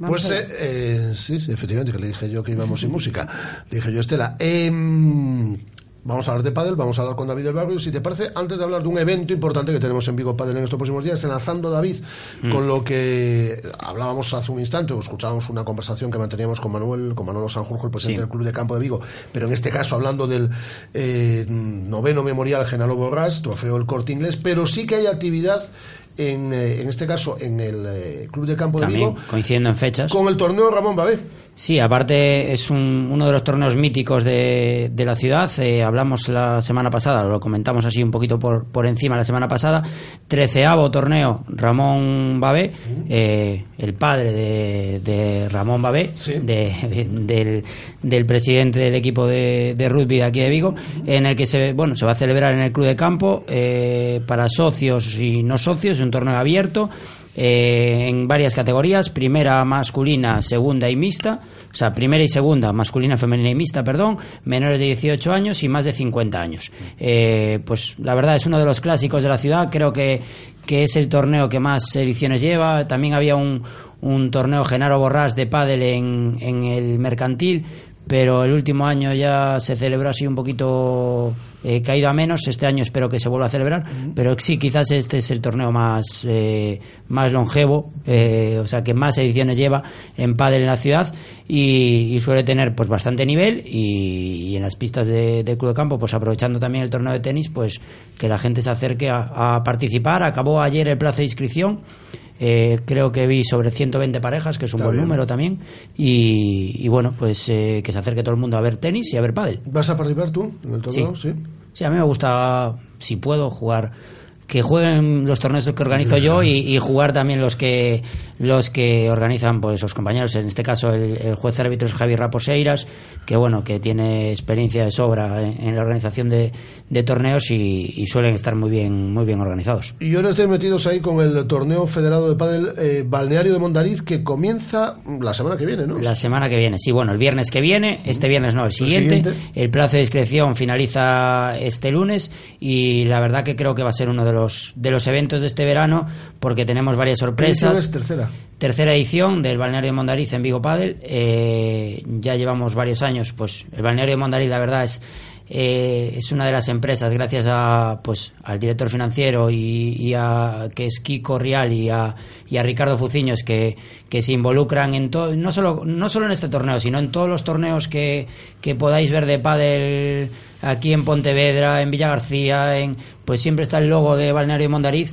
Vamos Pues eh, eh, sí, sí, efectivamente, que le dije yo que íbamos sin música. Le dije yo, Estela, em, Vamos a hablar de pádel, vamos a hablar con David del Barrio. Si te parece, antes de hablar de un evento importante que tenemos en Vigo Pádel en estos próximos días, enlazando David Mm. con lo que hablábamos hace un instante, o escuchábamos una conversación que manteníamos con Manuel, con Manolo Sanjurjo, el presidente Sí. del Club de Campo de Vigo, pero en este caso hablando del eh, noveno memorial Genaro Borrás, trofeo del Corte Inglés, pero sí que hay actividad en, eh, en este caso en el eh, Club de Campo de Vigo coincidiendo en fechas. con el torneo Ramón Babé. Sí, aparte es un- uno de los torneos míticos de, de la ciudad. Eh, hablamos la semana pasada, lo comentamos así un poquito por, por encima la semana pasada. Treceavo torneo Ramón Babé, eh, el padre de, de Ramón Babé, de- de- del, del presidente del equipo de, de rugby de aquí de Vigo, en el que se, bueno, se va a celebrar en el Club de Campo eh, para socios y no socios, un torneo abierto eh, en varias categorías, primera masculina, segunda y mixta, o sea, primera y segunda, masculina, femenina y mixta, perdón, menores de 18 años y más de 50 años. Eh, pues la verdad es uno de los clásicos de la ciudad, creo que, que es el torneo que más ediciones lleva, también había un, un torneo Genaro Borrás de pádel en, en el mercantil, pero el último año ya se celebró así un poquito eh, caído a menos. Este año espero que se vuelva a celebrar, pero sí, quizás este es el torneo más, eh, más longevo, eh, o sea, que más ediciones lleva en pádel en la ciudad y, y suele tener pues bastante nivel y, y en las pistas de- del club de campo, pues aprovechando también el torneo de tenis, pues que la gente se acerque a, a participar. Acabó ayer el plazo de inscripción. Eh, creo que vi sobre 120 parejas, que es un Está buen bien. número también. Y, y bueno, pues eh, que se acerque todo el mundo a ver tenis y a ver pádel. ¿Vas a participar tú en el torneo? Sí. Sí, a mí me gusta, si puedo, jugar. Que jueguen los torneos que organizo yo y, y jugar también los que los que organizan pues los compañeros. En este caso el, el juez árbitro es Javi Raposeiras, que bueno, que tiene experiencia de sobra en, en la organización de, de torneos y, y suelen estar muy bien muy bien organizados. Y ahora estoy metidos ahí con el torneo federado de pádel eh, Balneario de Mondariz que comienza la semana que viene, ¿no? La semana que viene, sí, bueno, el viernes que viene, este viernes no, el siguiente. El, siguiente. plazo de inscripción finaliza este lunes y la verdad que creo que va a ser uno de los de los eventos de este verano porque tenemos varias ¿Qué edición sorpresas. es tercera. Tercera edición del Balneario de Mondariz en Vigo Padel. Eh, ya llevamos varios años, pues el Balneario de Mondariz, la verdad es eh, es una de las empresas, gracias a pues al director financiero y, a que es Kiko Rial y a, y a Ricardo Fuciños que, que se involucran en todo, no solo no solo en este torneo, sino en todos los torneos que, que podáis ver de pádel aquí en Pontevedra, en Villa García, en pues siempre está el logo de Balneario Mondariz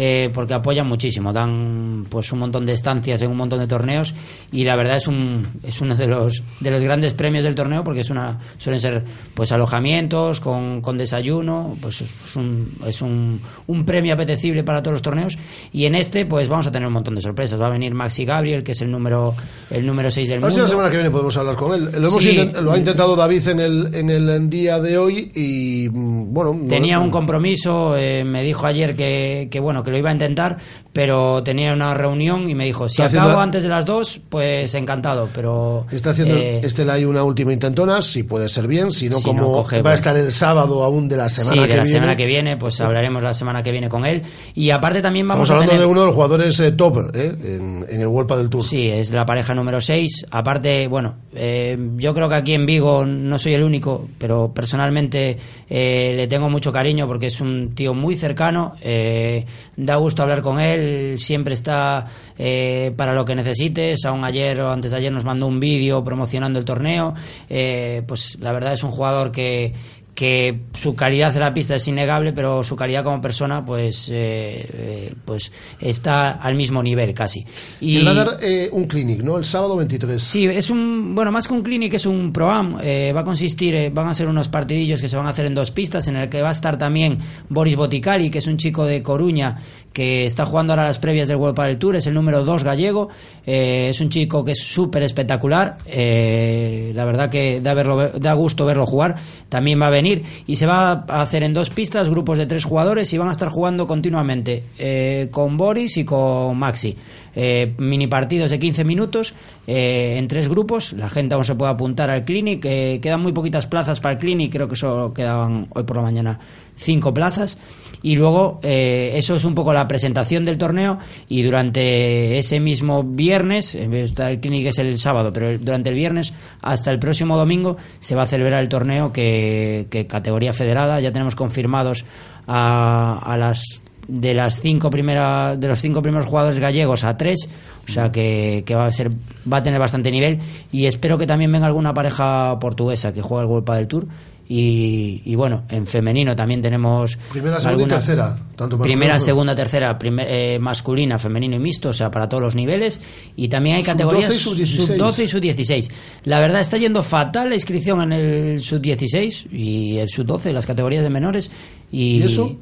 eh, porque apoyan muchísimo, dan pues un montón de estancias en un montón de torneos y la verdad es un es uno de los de los grandes premios del torneo porque es una suelen ser pues alojamientos con, con desayuno, pues es un es un, un premio apetecible para todos los torneos y en este pues vamos a tener un montón de sorpresas, va a venir Maxi Gabriel que es el número el número 6 del A ver si mundo. la semana que viene podemos hablar con él. Lo, hemos Sí. lo ha intentado David en el, en el día de hoy y mm, bueno... no- Tenía un compromiso, eh, me dijo ayer que, que bueno que lo iba a intentar, pero tenía una reunión y me dijo si acabo haciendo- antes de las dos, pues encantado, pero Está haciendo eh, este hay una última intentona, si puede ser bien, si no Si como no coge, va a bueno. estar el sábado aún de la semana sí, que de la viene. semana que viene, pues hablaremos la semana que viene con él y aparte también vamos Estamos a hablando tener de uno de los jugadores eh, top eh, en, en el World del Tour. Sí, es la pareja número 6. Aparte, bueno, eh, yo creo que aquí en Vigo no soy el único, pero personalmente eh, le tengo mucho cariño porque es un tío muy cercano. eh, da gusto hablar con él, siempre está eh, para lo que necesites. Aún ayer o antes de ayer nos mandó un vídeo promocionando el torneo. Eh, pues la verdad es un jugador que que su calidad en la pista es innegable, pero su calidad como persona, pues, eh, eh, pues está al mismo nivel casi. Y, va a dar eh, un clinic, ¿no? El sábado 23. Sí, es un, bueno, más que un clinic, es un pro-am. Eh, va a consistir, van a ser unos partidillos que se van a hacer en dos pistas, en el que va a estar también Boris Boticali, que es un chico de Coruña, que está jugando ahora las previas del World Padel Tour, es el número 2 gallego. Eh, es un chico que es súper espectacular. eh, la verdad que da, verlo, da gusto verlo jugar. También va a venir y se va a hacer en dos pistas, grupos de tres jugadores y van a estar jugando continuamente eh, con Boris y con Maxi. eh, mini partidos de 15 minutos eh, en tres grupos. La gente aún se puede apuntar al clinic. Quedan muy poquitas plazas para el clinic, creo que solo quedaban hoy por la mañana cinco plazas. Y luego eh, eso es un poco la presentación del torneo. Y durante ese mismo viernes el clinic es el sábado pero durante el viernes hasta el próximo domingo se va a celebrar el torneo que, que categoría federada. Ya tenemos confirmados a, a las de las cinco primeras de los cinco primeros jugadores gallegos a tres. O sea que, que va a ser va a tener bastante nivel. Y espero que también venga alguna pareja portuguesa que juega el World del Tour y, y bueno en femenino también tenemos Primera, segunda y tercera. Tanto primera segunda tercera primer- eh, masculina femenino y mixto o sea para todos los niveles y también hay Sub-12 categorías y sub-16. sub 12 y sub 16 la verdad está yendo fatal la inscripción en el sub 16 y el sub 12 las categorías de menores y, ¿Y eso?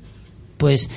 Pues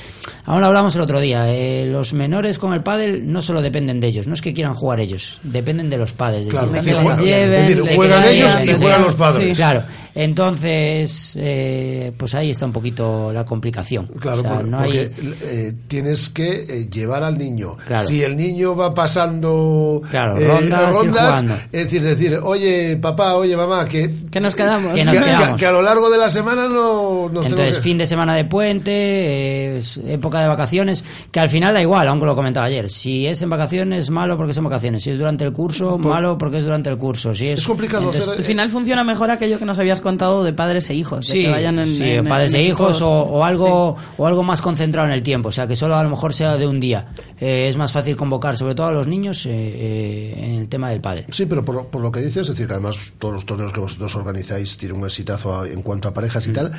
aún lo hablamos el otro día eh, los menores con el pádel no solo dependen de ellos no es que quieran jugar ellos dependen de los padres del Claro, decir, que juegan- lleven, es decir, de que juegan ellos y de juegan los padres. claro entonces eh, pues ahí está un poquito la complicación Claro, O sea, porque, no hay- porque, eh, tienes que eh, llevar al niño. Claro. Si el niño va pasando Claro, eh, rondas, es decir, decir, oye papá, oye mamá, que, que nos quedamos. Que nos que- quedamos. que a lo largo de la semana no nos Entonces, fin de semana de puente, eh, es época de vacaciones, que al final da igual, aunque lo comentaba ayer. Si es en vacaciones, malo porque es en vacaciones. Si es durante el curso, malo porque es durante el curso. Si es, Entonces, Al final funciona mejor aquello que nos habías contado de padres e hijos. de Sí, que vayan en, sí, en- padres en e hijos o, o algo o algo más concentrado en el tiempo, o sea que solo a lo mejor sea de un día. Eh, es más fácil convocar, sobre todo a los niños, eh, eh, en el tema del padre. Sí, pero por, lo- por lo que dices, es decir, que además todos los torneos que vosotros organizáis tienen un exitazo a- en cuanto a parejas Mm. y tal.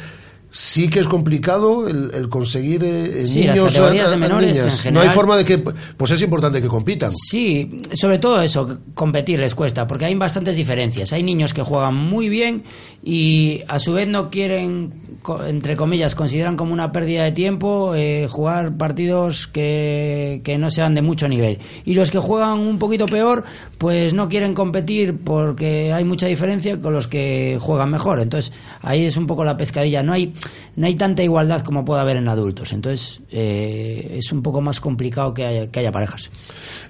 Sí que es complicado el, el conseguir eh, Sí, las niños categorías a- de a menores niñas. en No general- hay forma de que, pues es importante que compitan. Sí, sobre todo eso, competir les cuesta, porque hay bastantes diferencias. Hay niños que juegan muy bien y a su vez no quieren, entre comillas, consideran como una pérdida de tiempo eh, jugar partidos que, que no sean de mucho nivel. Y los que juegan un poquito peor, pues no quieren competir porque hay mucha diferencia con los que juegan mejor. Entonces ahí es un poco la pescadilla. No hay, no hay tanta igualdad como puede haber en adultos. Entonces eh, es un poco más complicado que haya, que haya parejas.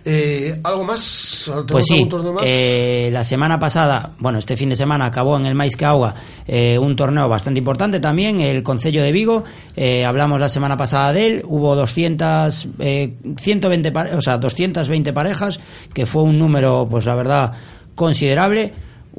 Eh, ¿Algo más? ¿Tenemos Pues sí, más? eh, la semana pasada, bueno, este fin de semana acabó en el Mais que Auga eh, un torneo bastante importante también, el Concello de Vigo. eh, hablamos la semana pasada de él, hubo 200, eh, 120, pare- o sea, 220 parejas, que fue un número, pues la verdad, considerable.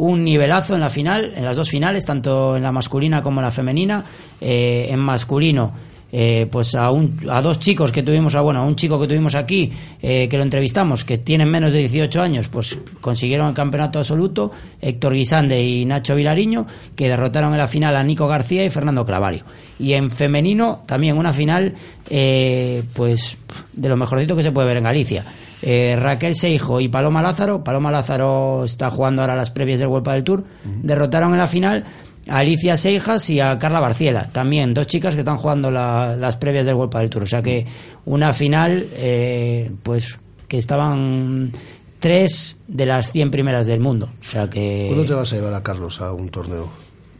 Un nivelazo en la final, en las dos finales, tanto en la masculina como en la femenina. Eh, en masculino, eh, pues a, un, a dos chicos que tuvimos, a, bueno, a un chico que tuvimos aquí, eh, que lo entrevistamos, que tienen menos de 18 años, pues consiguieron el campeonato absoluto, Héctor Guisande y Nacho Vilariño, que derrotaron en la final a Nico García y Fernando Clavario. Y en femenino, también una final, eh, pues de lo mejorcito que se puede ver en Galicia. Eh, Raquel Seijo y Paloma Lázaro, Paloma Lázaro está jugando ahora las previas del Vuelta del Tour, derrotaron en la final a Alicia Seijas y a Carla Barciela, también dos chicas que están jugando la- las previas del World del Tour. O sea que una final, eh, pues que estaban tres de las 100 primeras del mundo. O sea que. ¿Cuándo te vas a llevar a Carlos a un torneo?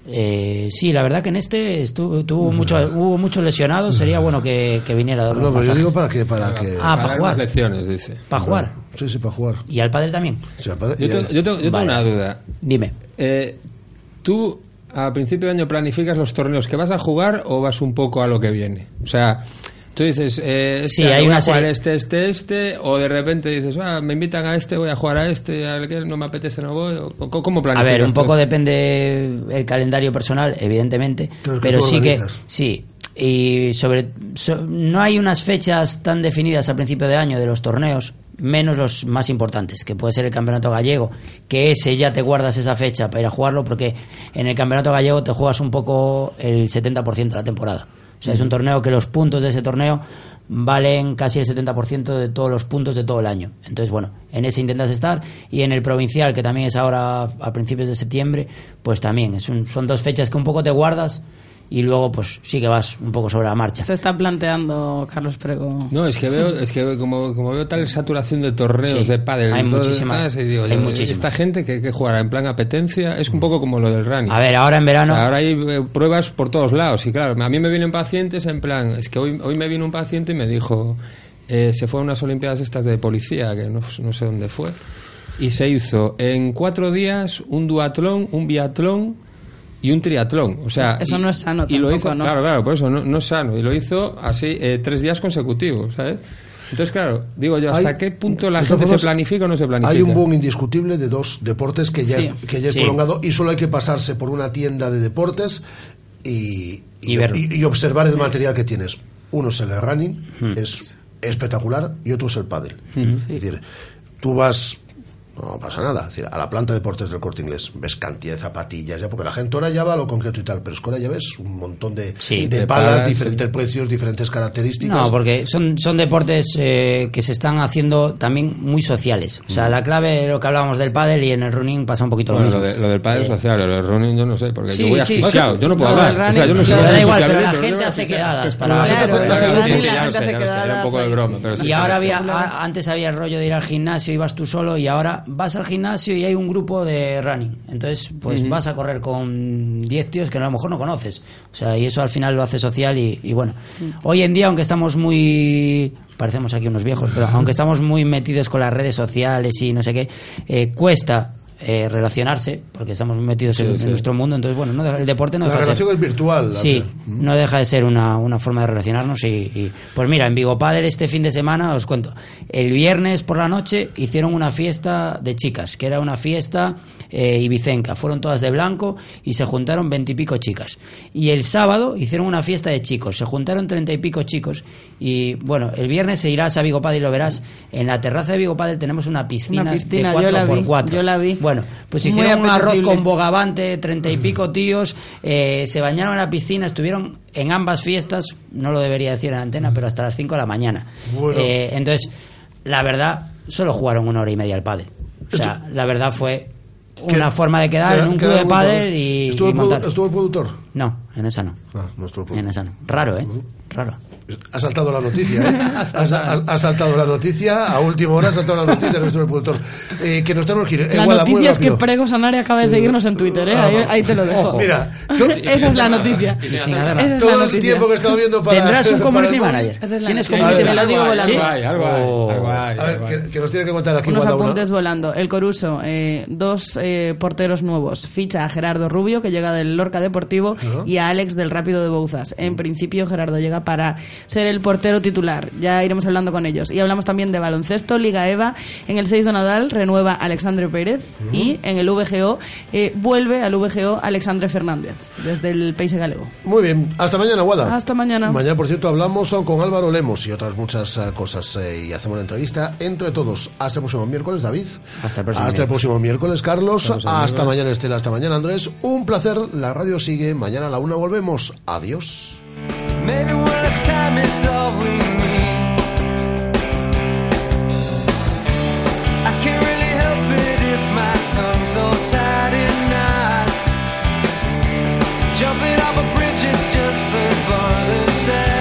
Eh, sí, la verdad que en este estuvo, tuvo mucho, hubo muchos lesionados. Sería bueno que, que viniera a dar No, pero yo digo para que... Para, que... Ah, para jugar. lecciones, dice. Para jugar. Sí, sí, para jugar. ¿Y al padre también? Sí, al padre- Yo, al- yo tengo, yo tengo una duda. Dime. Eh, ¿Tú a principio de año planificas los torneos que vas a jugar o vas un poco a lo que viene? O sea, tú dices, eh, este Sí, hay voy una a jugar serie- este, este, este, o de repente dices, ah, me invitan a este, voy a jugar a este, al que no me apetece, no voy. o- ¿Cómo A planificas? ver, un poco depende el calendario personal, evidentemente, Pero sí que sí. Y sobre so- no hay unas fechas tan definidas a principio de año de los torneos, menos los más importantes, que puede ser el Campeonato Gallego, que ese ya te guardas esa fecha para ir a jugarlo porque en el Campeonato Gallego te juegas un poco el 70% de la temporada. O sea, es un torneo que los puntos de ese torneo valen casi el 70% de todos los puntos de todo el año. Entonces, bueno, en ese intentas estar y en el provincial, que también es ahora a principios de septiembre, pues también. Es un- son dos fechas que un poco te guardas y luego pues sí que vas un poco sobre la marcha. Se está planteando Carlos Prego. No, es que veo, es que como, como veo tal saturación de torneos Sí, de pádel, hay muchísimas, y digo, hay yo, muchísimas. esta gente que, que jugará en plan apetencia es un poco como lo del running. A ver, ahora en verano- O sea, ahora hay eh, pruebas por todos lados y claro, a mí me vienen pacientes en plan, es que hoy, hoy me vino un paciente y me dijo, eh, se fue a unas Olimpiadas estas de policía, que no, no sé dónde fue, y se hizo en cuatro días un duatlón, un biatlón y un triatlón. O sea, Eso y- no es sano y lo hizo, ¿no? Claro, claro, por eso no, no es sano. Y lo hizo así eh, tres días consecutivos, ¿sabes? Entonces, claro, digo yo, ¿hasta Hay- qué punto la gente se planifica o no se planifica? Hay un boom indiscutible de dos deportes que ya, Sí. que ya es Sí. prolongado y solo hay que pasarse por una tienda de deportes y, y- y observar el material que tienes. Uno es el running, Hmm. es espectacular, y otro es el pádel. Hmm. Es decir, tú vas, no pasa nada, es decir, a la planta de deportes del corte inglés, ves cantidad de zapatillas, ya porque la gente ahora ya va a lo concreto y tal, pero es que ahora ya ves un montón de, Sí. de palas, palas, diferentes precios, diferentes características. No, porque son, son deportes eh, que se están haciendo también muy sociales. O sea, la clave es lo que hablábamos del pádel y en el running pasa un poquito Bueno, lo lo, mismo. de- lo del padre social, lo del running yo no sé, porque Sí, yo voy sí. asfixiado, yo no puedo hablar. O sea, yo no sé da igual, pero la gente hace quedadas para- un poco de broma, y ahora había, antes había el rollo de ir al gimnasio, ibas tú solo y ahora vas al gimnasio y hay un grupo de running. Entonces, pues vas a correr con 10 tíos que a lo mejor no conoces. O sea, y eso al final lo hace social y, y bueno. Hoy en día, aunque estamos muy parecemos aquí unos viejos, pero aunque estamos muy metidos con las redes sociales y no sé qué, eh, cuesta eh, relacionarse, porque estamos metidos en, Sí, en sí. nuestro mundo, entonces bueno, no deja- el deporte no La deja de relación ser... es virtual. la Sí, verdad. no deja de ser una, una forma de relacionarnos y, y- pues mira, en Vigo Padre este fin de semana os cuento, el viernes por la noche hicieron una fiesta de chicas, que era una fiesta eh, ibicenca, fueron todas de blanco y se juntaron veintipico chicas. Y el sábado hicieron una fiesta de chicos, se juntaron treinta y pico chicos y bueno, el viernes se irás a Vigo Padre y lo verás, en la terraza de Vigo Padre tenemos una piscina, Una piscina, de yo la 4x4. vi, yo la vi. Bueno, pues Muy hicieron un arroz con bogavante, treinta y pico tíos, eh, se bañaron en la piscina, estuvieron en ambas fiestas, no lo debería decir en antena, pero hasta las 5 de la mañana. Bueno. Eh, entonces, la verdad, solo jugaron una hora y media al pádel. O sea, la verdad fue una ¿Qué- forma de quedar queda- en un club de pádel y, ¿Estuvo, y el produ- montar. ¿Estuvo el productor? No, en esa no. Ah, no estuvo el productor. En esa no. Raro, ¿eh? Raro. Ha saltado la noticia, ¿eh? Ha, sa- ha- ha saltado la noticia, a última hora ha saltado la noticia nuestro productor. Eh, que nos tenemos que ir. Eh, La Guada, noticia es que. Prego Sanari acaba de seguirnos en Twitter, ¿eh? Ah, Ahí, te lo dejo. Ojo. Mira, esa es la noticia. Sin Esa la todo el tiempo que he estado viendo para... ¿Tendrás un para community manager? ¿Tienes community Me lo digo manager? algo hay, Oh. algo hay, A ver, que, que nos tiene que contar aquí Unos Guada, una- apuntes volando. El Coruso, eh, dos eh, porteros nuevos. Ficha a Gerardo Rubio, que llega del Lorca Deportivo, y a Alex del Rápido de Bouzas. En principio, Gerardo llega para ser el portero titular. Ya iremos hablando con ellos. Y hablamos también de baloncesto, Liga EVA. En el 6 de Nadal renueva Alexandre Pérez. Y en el VGO eh, vuelve al VGO Alexandre Fernández, desde el País Galego. Muy bien, hasta mañana, Guada. Hasta mañana. Mañana, por cierto, hablamos con Álvaro Lemos y otras muchas eh, cosas eh, y hacemos una entrevista entre todos. Hasta el próximo miércoles, David. Hasta el próximo Hasta el miércoles. próximo miércoles, Carlos. Hasta Hasta mañana, Estela. Hasta mañana, Andrés. Un placer. La radio sigue. Mañana a la una volvemos. Adiós. Maybe when it's time is all we need. I can't really help it if my tongue's all tied in knots. Jumping off a bridge, it's just the farthest that